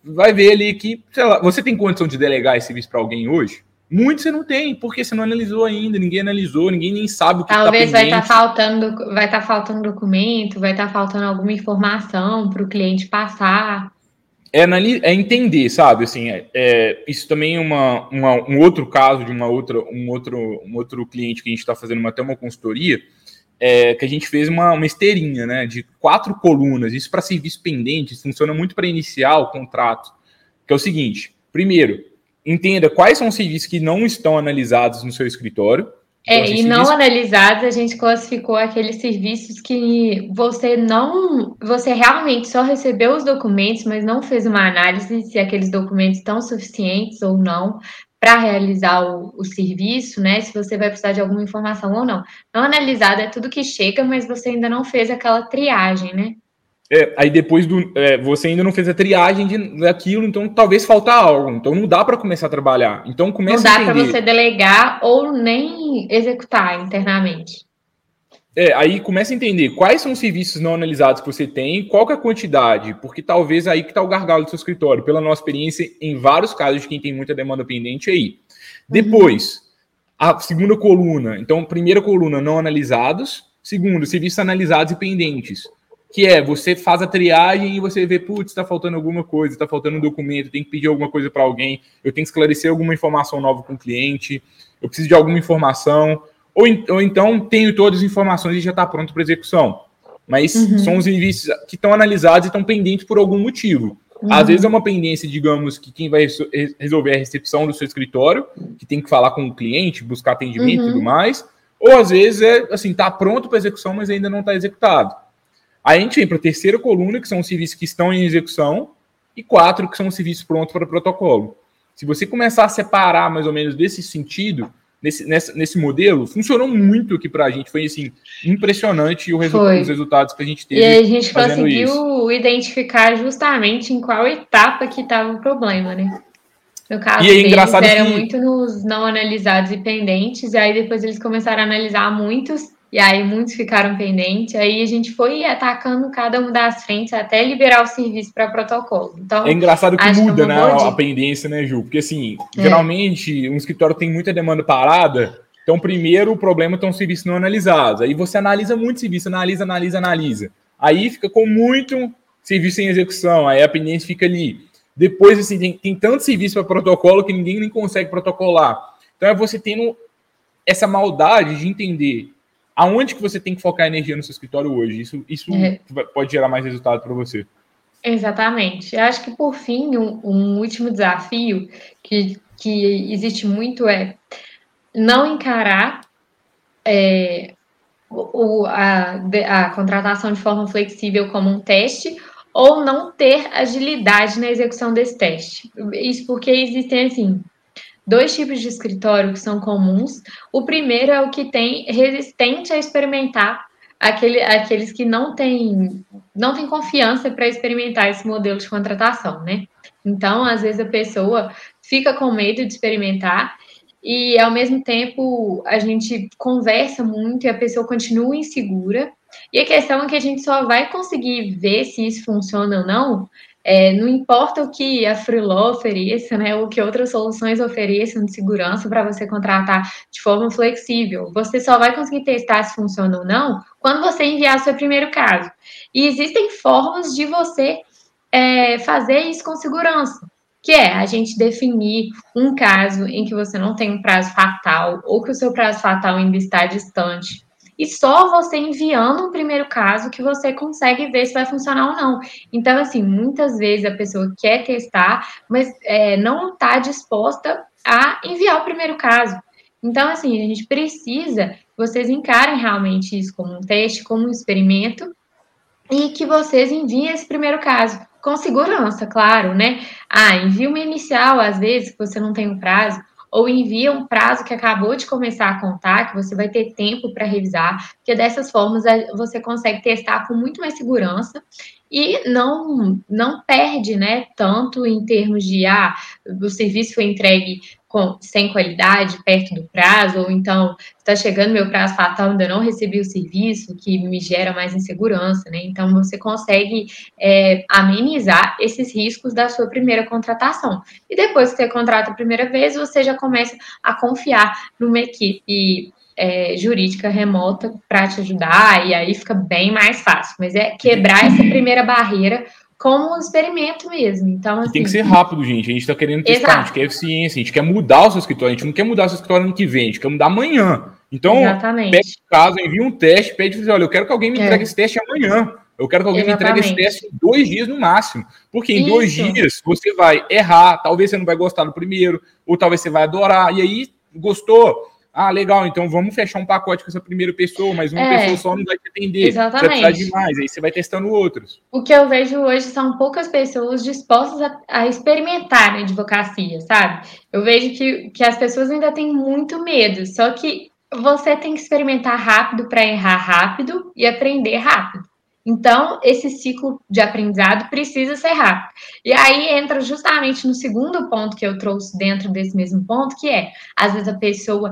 vai ver ali que, sei lá, você tem condição de delegar esse serviço para alguém hoje? Muito você não tem, porque você não analisou ainda, ninguém analisou, ninguém nem sabe o que tá Talvez tá vai estar tá faltando, vai estar tá faltando documento, vai estar tá faltando alguma informação para o cliente passar. É, é, entender, sabe? Assim, é, é, isso também é uma, uma, um outro caso de uma outra, um, outro, um outro cliente que a gente está fazendo uma, até uma consultoria, é, que a gente fez uma, uma esteirinha né, de quatro colunas. Isso para serviço pendente funciona muito para iniciar o contrato. Que é o seguinte: primeiro, entenda quais são os serviços que não estão analisados no seu escritório. É, então, e não serviço... analisados, a gente classificou aqueles serviços que você não, você realmente só recebeu os documentos, mas não fez uma análise se aqueles documentos estão suficientes ou não para realizar o, o, serviço, né? Se você vai precisar de alguma informação ou não. Não analisado é tudo que chega, mas você ainda não fez aquela triagem, né? É, aí depois do. É, você ainda não fez a triagem de, daquilo, então talvez falta algo. Então não dá para começar a trabalhar. Então começa Não dá para você delegar ou nem executar internamente. É, aí começa a entender quais são os serviços não analisados que você tem, qual que é a quantidade, porque talvez aí que está o gargalo do seu escritório, pela nossa experiência em vários casos de quem tem muita demanda pendente aí. Uhum. Depois, a segunda coluna. Então, primeira coluna, não analisados. Segundo, serviços analisados e pendentes que é você faz a triagem e você vê, putz, está faltando alguma coisa, está faltando um documento, tem que pedir alguma coisa para alguém, eu tenho que esclarecer alguma informação nova com o cliente, eu preciso de alguma informação, ou, ou então tenho todas as informações e já está pronto para execução. Mas uhum. são os serviços que estão analisados e estão pendentes por algum motivo. Uhum. Às vezes é uma pendência, digamos, que quem vai resolver a recepção do seu escritório, que tem que falar com o cliente, buscar atendimento uhum. e tudo mais, ou às vezes é assim, está pronto para execução, mas ainda não está executado. Aí a gente vem para a terceira coluna, que são os serviços que estão em execução, e quatro, que são os serviços prontos para protocolo. Se você começar a separar mais ou menos desse sentido, nesse, nesse, nesse modelo, funcionou muito aqui para a gente. Foi assim, impressionante o resu os resultados que a gente teve. E a gente conseguiu isso. identificar justamente em qual etapa que estava o problema, né? No caso e é deles, era que... muito nos não analisados e pendentes, e aí depois eles começaram a analisar muitos e aí muitos ficaram pendentes. Aí a gente foi atacando cada uma das frentes até liberar o serviço para protocolo. Então, é engraçado que muda, que né, a pendência, né, Ju? Porque assim, é. geralmente um escritório tem muita demanda parada. Então, primeiro o problema estão os serviços não analisados. Aí você analisa muito serviço, analisa, analisa, analisa. Aí fica com muito serviço em execução. Aí a pendência fica ali. Depois, assim, tem, tem tanto serviço para protocolo que ninguém nem consegue protocolar. Então é você tendo essa maldade de entender aonde que você tem que focar a energia no seu escritório hoje? Isso, isso é. pode gerar mais resultado para você. Exatamente. Eu acho que, por fim, um, um, último desafio que, que existe muito é não encarar é, o, a, a contratação de forma flexível como um teste ou não ter agilidade na execução desse teste. Isso porque existem, assim, dois tipos de escritório que são comuns. O primeiro é o que tem resistente a experimentar aquele, aqueles que não têm não tem confiança para experimentar esse modelo de contratação, né? Então, às vezes a pessoa fica com medo de experimentar e ao mesmo tempo a gente conversa muito e a pessoa continua insegura. E a questão é que a gente só vai conseguir ver se isso funciona ou não é, não importa o que a Freeló ofereça, né, o que outras soluções ofereçam de segurança para você contratar de forma flexível, você só vai conseguir testar se funciona ou não quando você enviar seu primeiro caso. E existem formas de você é, fazer isso com segurança, que é a gente definir um caso em que você não tem um prazo fatal ou que o seu prazo fatal ainda está distante. E só você enviando um primeiro caso que você consegue ver se vai funcionar ou não. Então, assim, muitas vezes a pessoa quer testar, mas é, não está disposta a enviar o primeiro caso. Então, assim, a gente precisa que vocês encarem realmente isso como um teste, como um experimento, e que vocês enviem esse primeiro caso com segurança, claro, né? Ah, envia uma inicial, às vezes, que você não tem um prazo, ou envia um prazo que acabou de começar a contar, que você vai ter tempo para revisar, porque dessas formas você consegue testar com muito mais segurança e não não perde, né, tanto em termos de ah, o serviço foi entregue com, sem qualidade, perto do prazo, ou então está chegando meu prazo fatal, ainda não recebi o serviço, que me gera mais insegurança, né? Então você consegue é, amenizar esses riscos da sua primeira contratação. E depois que você contrata a primeira vez, você já começa a confiar numa equipe é, jurídica remota para te ajudar, e aí fica bem mais fácil. Mas é quebrar essa primeira barreira como um experimento mesmo. Então, assim, tem que assim, ser rápido, gente. A gente está querendo testar, Exato. a gente quer eficiência, a gente quer mudar o seu escritório, a gente não quer mudar o seu escritório ano que vem, a gente quer mudar amanhã. Então, Exatamente. pede caso, envia um teste, pede, olha, eu quero que alguém me é. entregue esse teste amanhã. Eu quero que alguém Exatamente. me entregue esse teste em dois dias no máximo. Porque em Isso. dois dias você vai errar, talvez você não vai gostar do primeiro, ou talvez você vai adorar, e aí, gostou, ah, legal, então vamos fechar um pacote com essa primeira pessoa, mas uma é, pessoa só não vai te atender. Exatamente. Vai precisar de mais, aí você vai testando outros. O que eu vejo hoje são poucas pessoas dispostas a, a experimentar na advocacia, sabe? Eu vejo que, que as pessoas ainda têm muito medo, só que você tem que experimentar rápido para errar rápido e aprender rápido. Então, esse ciclo de aprendizado precisa ser rápido. E aí entra justamente no segundo ponto que eu trouxe dentro desse mesmo ponto, que é, às vezes a pessoa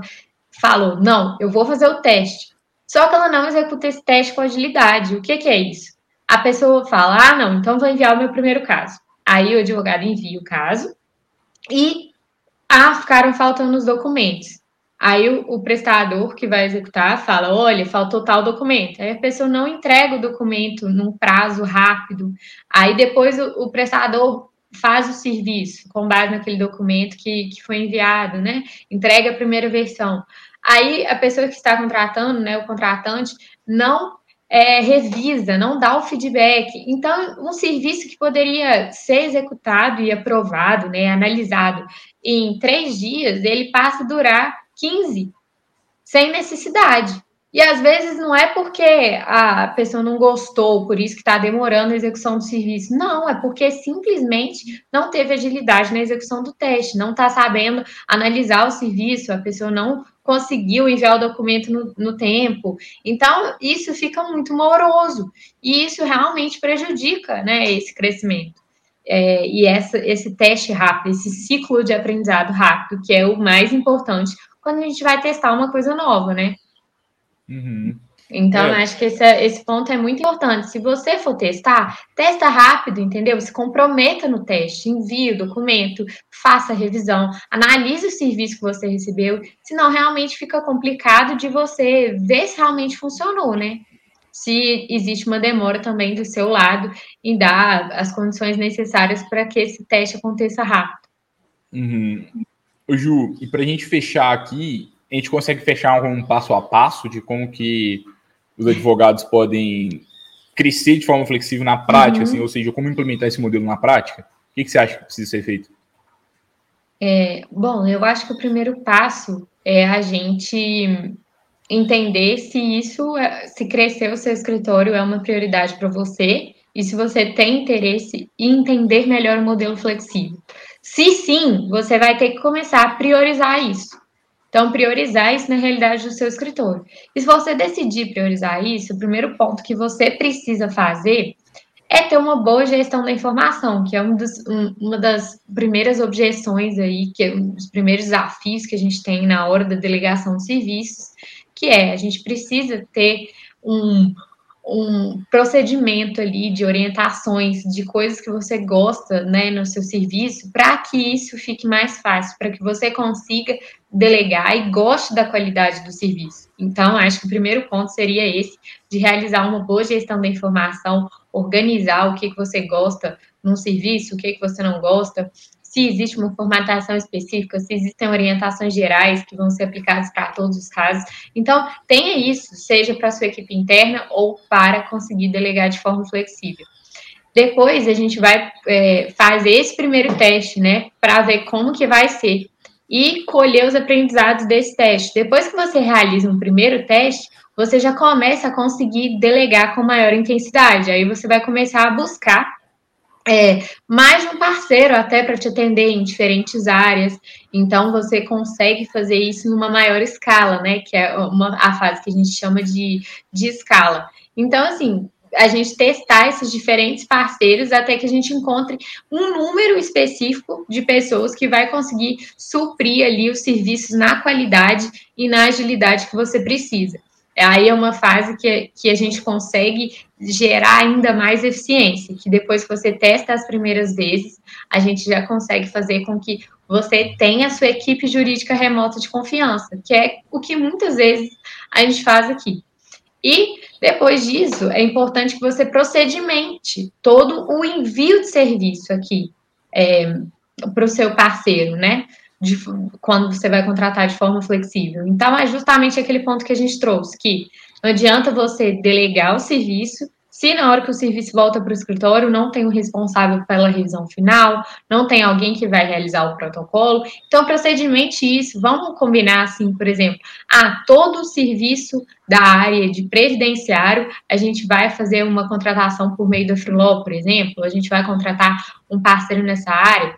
falou: não, eu vou fazer o teste. Só que ela não executa esse teste com agilidade. O que, que é isso? A pessoa fala: ah, não, então vou enviar o meu primeiro caso. Aí o advogado envia o caso e ah, ficaram faltando os documentos. Aí o, o, prestador que vai executar fala: olha, faltou tal documento. Aí a pessoa não entrega o documento num prazo rápido. Aí depois o, o prestador faz o serviço com base naquele documento que, que foi enviado, né? Entrega a primeira versão. Aí a pessoa que está contratando, né, o contratante, não é, revisa, não dá o feedback. Então, um serviço que poderia ser executado e aprovado, né, analisado em três dias, ele passa a durar 15, sem necessidade. E às vezes não é porque a pessoa não gostou, por isso que está demorando a execução do serviço. Não, é porque simplesmente não teve agilidade na execução do teste, não está sabendo analisar o serviço, a pessoa não conseguiu enviar o documento no, no, tempo. Então, isso fica muito moroso. E isso realmente prejudica né, esse crescimento. É, e essa, esse teste rápido, esse ciclo de aprendizado rápido, que é o mais importante quando a gente vai testar uma coisa nova, né? Uhum. Então, é. acho que esse, esse ponto é muito importante. Se você for testar, testa rápido, entendeu? Se comprometa no teste, envie o documento, faça a revisão, analise o serviço que você recebeu, senão realmente fica complicado de você ver se realmente funcionou, né? Se existe uma demora também do seu lado em dar as condições necessárias para que esse teste aconteça rápido. Uhum. Ju, e para a gente fechar aqui, a gente consegue fechar um passo a passo de como que os advogados podem crescer de forma flexível na prática, uhum. assim, ou seja, como implementar esse modelo na prática? O que, que você acha que precisa ser feito? É, bom, eu acho que o primeiro passo é a gente entender se isso, é, se crescer o seu escritório é uma prioridade para você e se você tem interesse em entender melhor o modelo flexível. Se sim, você vai ter que começar a priorizar isso. Então, priorizar isso na realidade do seu escritório. E se você decidir priorizar isso, o primeiro ponto que você precisa fazer é ter uma boa gestão da informação, que é um dos, um, uma das primeiras objeções aí, que é um dos primeiros desafios que a gente tem na hora da delegação de serviços, que é a gente precisa ter um, um procedimento ali de orientações de coisas que você gosta, né, no seu serviço, para que isso fique mais fácil, para que você consiga delegar e goste da qualidade do serviço. Então, acho que o primeiro ponto seria esse, de realizar uma boa gestão da informação, organizar o que, que você gosta num serviço, o que, que você não gosta, se existe uma formatação específica, se existem orientações gerais que vão ser aplicadas para todos os casos. Então, tenha isso, seja para a sua equipe interna ou para conseguir delegar de forma flexível. Depois a gente vai é, fazer esse primeiro teste, né, para ver como que vai ser e colher os aprendizados desse teste. Depois que você realiza um primeiro teste, você já começa a conseguir delegar com maior intensidade. Aí você vai começar a buscar é, mais um parceiro até para te atender em diferentes áreas. Então você consegue fazer isso numa maior escala, né? Que é uma, a fase que a gente chama de, de escala. Então, assim, a gente testar esses diferentes parceiros até que a gente encontre um número específico de pessoas que vai conseguir suprir ali os serviços na qualidade e na agilidade que você precisa. Aí é uma fase que, que a gente consegue gerar ainda mais eficiência, que depois que você testa as primeiras vezes, a gente já consegue fazer com que você tenha a sua equipe jurídica remota de confiança, que é o que muitas vezes a gente faz aqui. E depois disso, é importante que você procedimente todo o envio de serviço aqui é, para o seu parceiro, né? De, quando você vai contratar de forma flexível. Então, é justamente aquele ponto que a gente trouxe, que não adianta você delegar o serviço se na hora que o serviço volta para o escritório não tem o responsável pela revisão final, não tem alguém que vai realizar o protocolo. Então, procedimento isso, vamos combinar assim, por exemplo, ah, todo o serviço da área de previdenciário, a gente vai fazer uma contratação por meio da Freeló, por exemplo, a gente vai contratar um parceiro nessa área.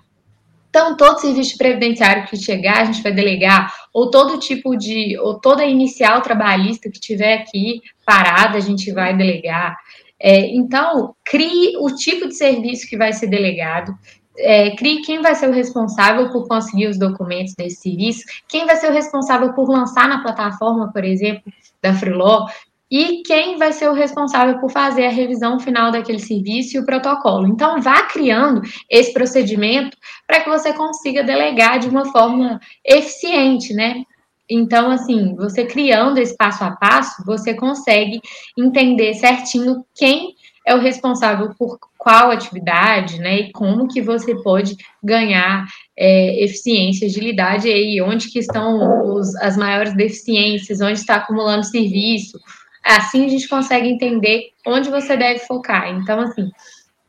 Então, todo serviço previdenciário que chegar, a gente vai delegar, ou todo tipo de, ou toda inicial trabalhista que tiver aqui parada, a gente vai delegar. É, então, crie o tipo de serviço que vai ser delegado, é, crie quem vai ser o responsável por conseguir os documentos desse serviço, quem vai ser o responsável por lançar na plataforma, por exemplo, da Freeló, e quem vai ser o responsável por fazer a revisão final daquele serviço e o protocolo. Então, vá criando esse procedimento para que você consiga delegar de uma forma eficiente, né? Então, assim, você criando esse passo a passo, você consegue entender certinho quem é o responsável por qual atividade, né? E como que você pode ganhar é, eficiência, agilidade e onde que estão os, as maiores deficiências, onde está acumulando serviço, Assim a gente consegue entender onde você deve focar. Então, assim,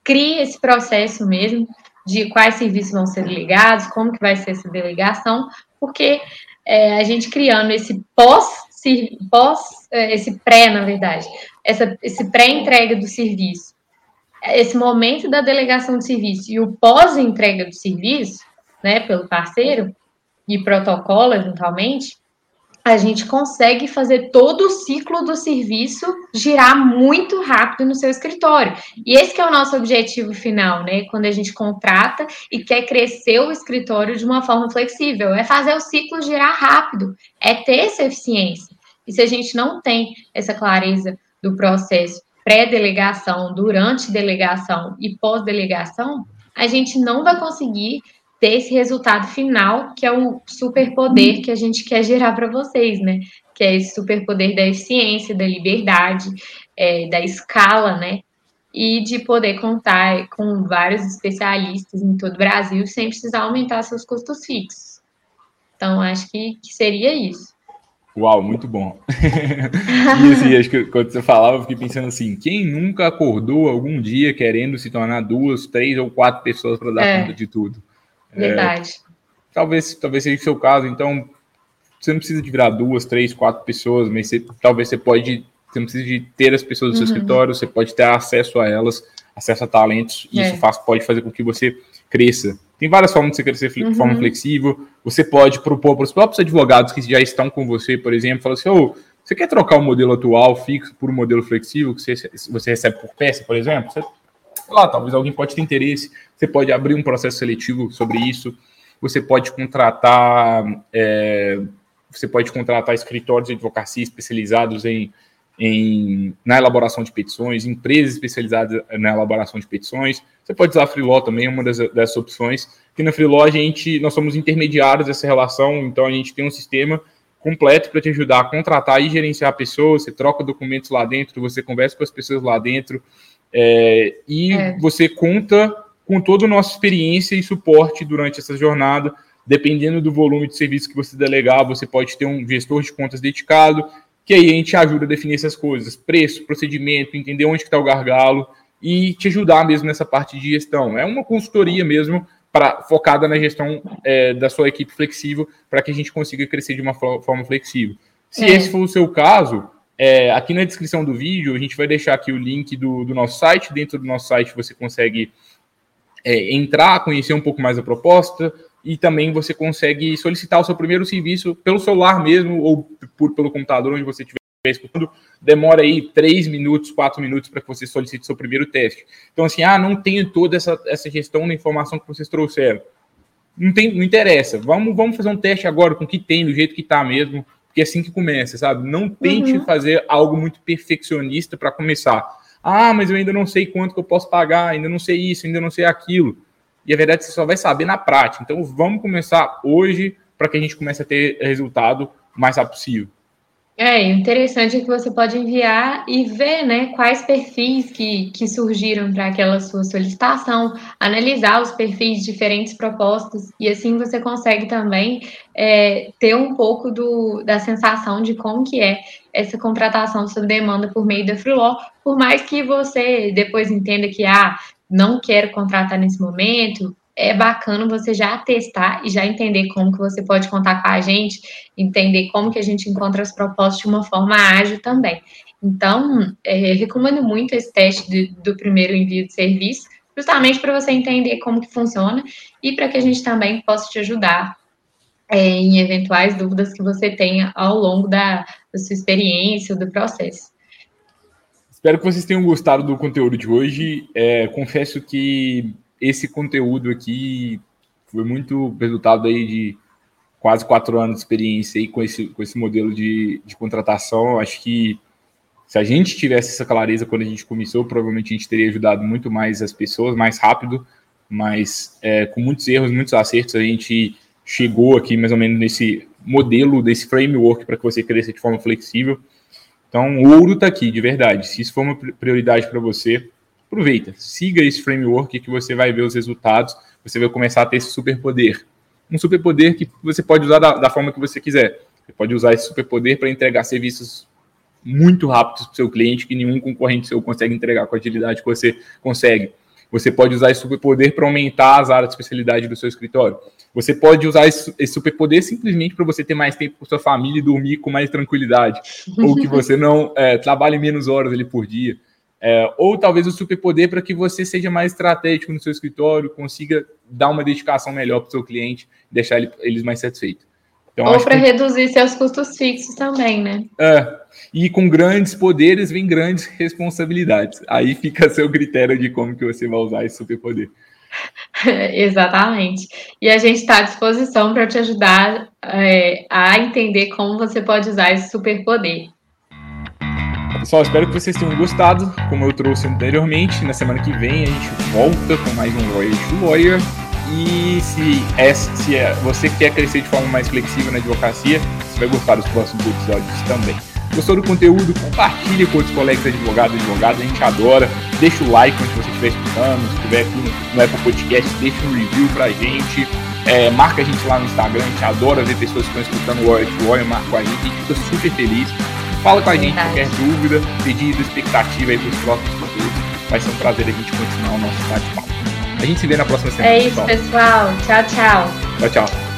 crie esse processo mesmo de quais serviços vão ser delegados, como que vai ser essa delegação, porque é, a gente criando esse pós, pós é, esse pré, na verdade, essa, esse pré-entrega do serviço, esse momento da delegação de serviço e o pós-entrega do serviço, né, pelo parceiro, e protocolo, eventualmente, a gente consegue fazer todo o ciclo do serviço girar muito rápido no seu escritório. E esse é o nosso objetivo final, né? Quando a gente contrata e quer crescer o escritório de uma forma flexível, é fazer o ciclo girar rápido, é ter essa eficiência. E se a gente não tem essa clareza do processo pré-delegação, durante delegação e pós-delegação, a gente não vai conseguir ter esse resultado final, que é o superpoder que a gente quer gerar para vocês, né? Que é esse superpoder da eficiência, da liberdade, é, da escala, né? E de poder contar com vários especialistas em todo o Brasil sem precisar aumentar seus custos fixos. Então, acho que, que seria isso. Uau, muito bom. e assim, acho que quando você falava, eu fiquei pensando assim: quem nunca acordou algum dia querendo se tornar duas, três ou quatro pessoas para dar é. conta de tudo? Verdade. É, talvez, talvez seja o seu caso, então você não precisa de virar duas, três, quatro pessoas, mas você, talvez você pode, você não precisa de ter as pessoas do seu uhum. escritório, você pode ter acesso a elas, acesso a talentos, e é. isso faz, pode fazer com que você cresça. Tem várias formas de você crescer de uhum. forma flexível. Você pode propor para os próprios advogados que já estão com você, por exemplo, falar assim, oh, você quer trocar o modelo atual fixo por um modelo flexível que você, você recebe por peça, por exemplo? Você lá, talvez alguém pode ter interesse, você pode abrir um processo seletivo sobre isso, você pode contratar, é, você pode contratar escritórios de advocacia especializados em, em, na elaboração de petições, empresas especializadas na elaboração de petições. Você pode usar a Freeló também, uma das, dessas opções. Que na Freeló a gente, nós somos intermediários dessa relação, então a gente tem um sistema completo para te ajudar a contratar e gerenciar pessoas. Você troca documentos lá dentro, você conversa com as pessoas lá dentro, é, e é. você conta com toda a nossa experiência e suporte durante essa jornada. Dependendo do volume de serviço que você delegar, você pode ter um gestor de contas dedicado, que aí a gente ajuda a definir essas coisas, preço, procedimento, entender onde está o gargalo e te ajudar mesmo nessa parte de gestão. É uma consultoria mesmo para focada na gestão é, da sua equipe flexível para que a gente consiga crescer de uma forma flexível. Se é. esse for o seu caso, é, aqui na descrição do vídeo a gente vai deixar aqui o link do, do nosso site. Dentro do nosso site você consegue é, entrar, conhecer um pouco mais a proposta e também você consegue solicitar o seu primeiro serviço pelo celular mesmo ou por, pelo computador onde você estiver escutando. Demora aí três minutos, quatro minutos para que você solicite o seu primeiro teste. Então, assim, ah, não tenho toda essa, essa gestão da informação que vocês trouxeram. Não, tem, não interessa. Vamos, vamos fazer um teste agora com o que tem, do jeito que está mesmo, porque é assim que começa, sabe? Não tente uhum. fazer algo muito perfeccionista para começar ah, mas eu ainda não sei quanto que eu posso pagar, ainda não sei isso, ainda não sei aquilo. E a verdade é que você só vai saber na prática. Então vamos começar hoje para que a gente comece a ter resultado o mais rápido possível. É interessante que você pode enviar e ver né, quais perfis que, que surgiram para aquela sua solicitação, analisar os perfis de diferentes propostas, e assim você consegue também é, ter um pouco do, da sensação de como que é essa contratação sob demanda por meio da Freeló, por mais que você depois entenda que ah, não quero contratar nesse momento, é bacana você já testar e já entender como que você pode contar com a gente, entender como que a gente encontra as propostas de uma forma ágil também. Então, é, recomendo muito esse teste do, do primeiro envio de serviço, justamente para você entender como que funciona e para que a gente também possa te ajudar é, em eventuais dúvidas que você tenha ao longo da, da sua experiência, do processo. Espero que vocês tenham gostado do conteúdo de hoje. É, confesso que esse conteúdo aqui foi muito resultado aí de quase quatro anos de experiência aí com esse, com esse modelo de, de contratação. Acho que se a gente tivesse essa clareza quando a gente começou, provavelmente a gente teria ajudado muito mais as pessoas, mais rápido, mas é, com muitos erros, muitos acertos, a gente chegou aqui mais ou menos nesse modelo, desse framework para que você cresça de forma flexível. Então, o ouro está aqui, de verdade. Se isso for uma prioridade para você, aproveita, siga esse framework que você vai ver os resultados, você vai começar a ter esse superpoder. Um superpoder que você pode usar da, da forma que você quiser. Você pode usar esse superpoder para entregar serviços muito rápidos para o seu cliente que nenhum concorrente seu consegue entregar com a agilidade que você consegue. Você pode usar esse superpoder para aumentar as áreas de especialidade do seu escritório. Você pode usar esse, esse superpoder simplesmente para você ter mais tempo com sua família e dormir com mais tranquilidade. Ou que você não é, trabalhe menos horas ali por dia. É, ou talvez o superpoder para que você seja mais estratégico no seu escritório, consiga dar uma dedicação melhor para o seu cliente, deixar ele, eles mais satisfeitos. Então, ou para que... reduzir seus custos fixos também, né? É, e com grandes poderes vem grandes responsabilidades. Aí fica a seu critério de como que você vai usar esse superpoder. Exatamente. E a gente está à disposição para te ajudar é, a entender como você pode usar esse superpoder. Pessoal, espero que vocês tenham gostado. Como eu trouxe anteriormente, na semana que vem a gente volta com mais um Lawyer to Lawyer. E se, é, se é, você quer crescer de forma mais flexível na advocacia, você vai gostar dos próximos episódios também. Gostou do conteúdo? Compartilhe com outros colegas advogados e advogadas, a gente adora. Deixa o like onde você estiver escutando, se estiver aqui no Apple Podcast, deixa um review pra gente. É, marca a gente lá no Instagram, a gente adora ver pessoas que estão escutando o Warrior to Warrior, marca a gente, a gente fica super feliz. Fala com a gente qualquer dúvida, pedido, expectativa aí para os próximos conteúdos. Vai ser um prazer a gente continuar o nosso bate-papo. A gente se vê na próxima semana. É isso, pessoal. pessoal. Tchau, tchau. Tchau, tchau.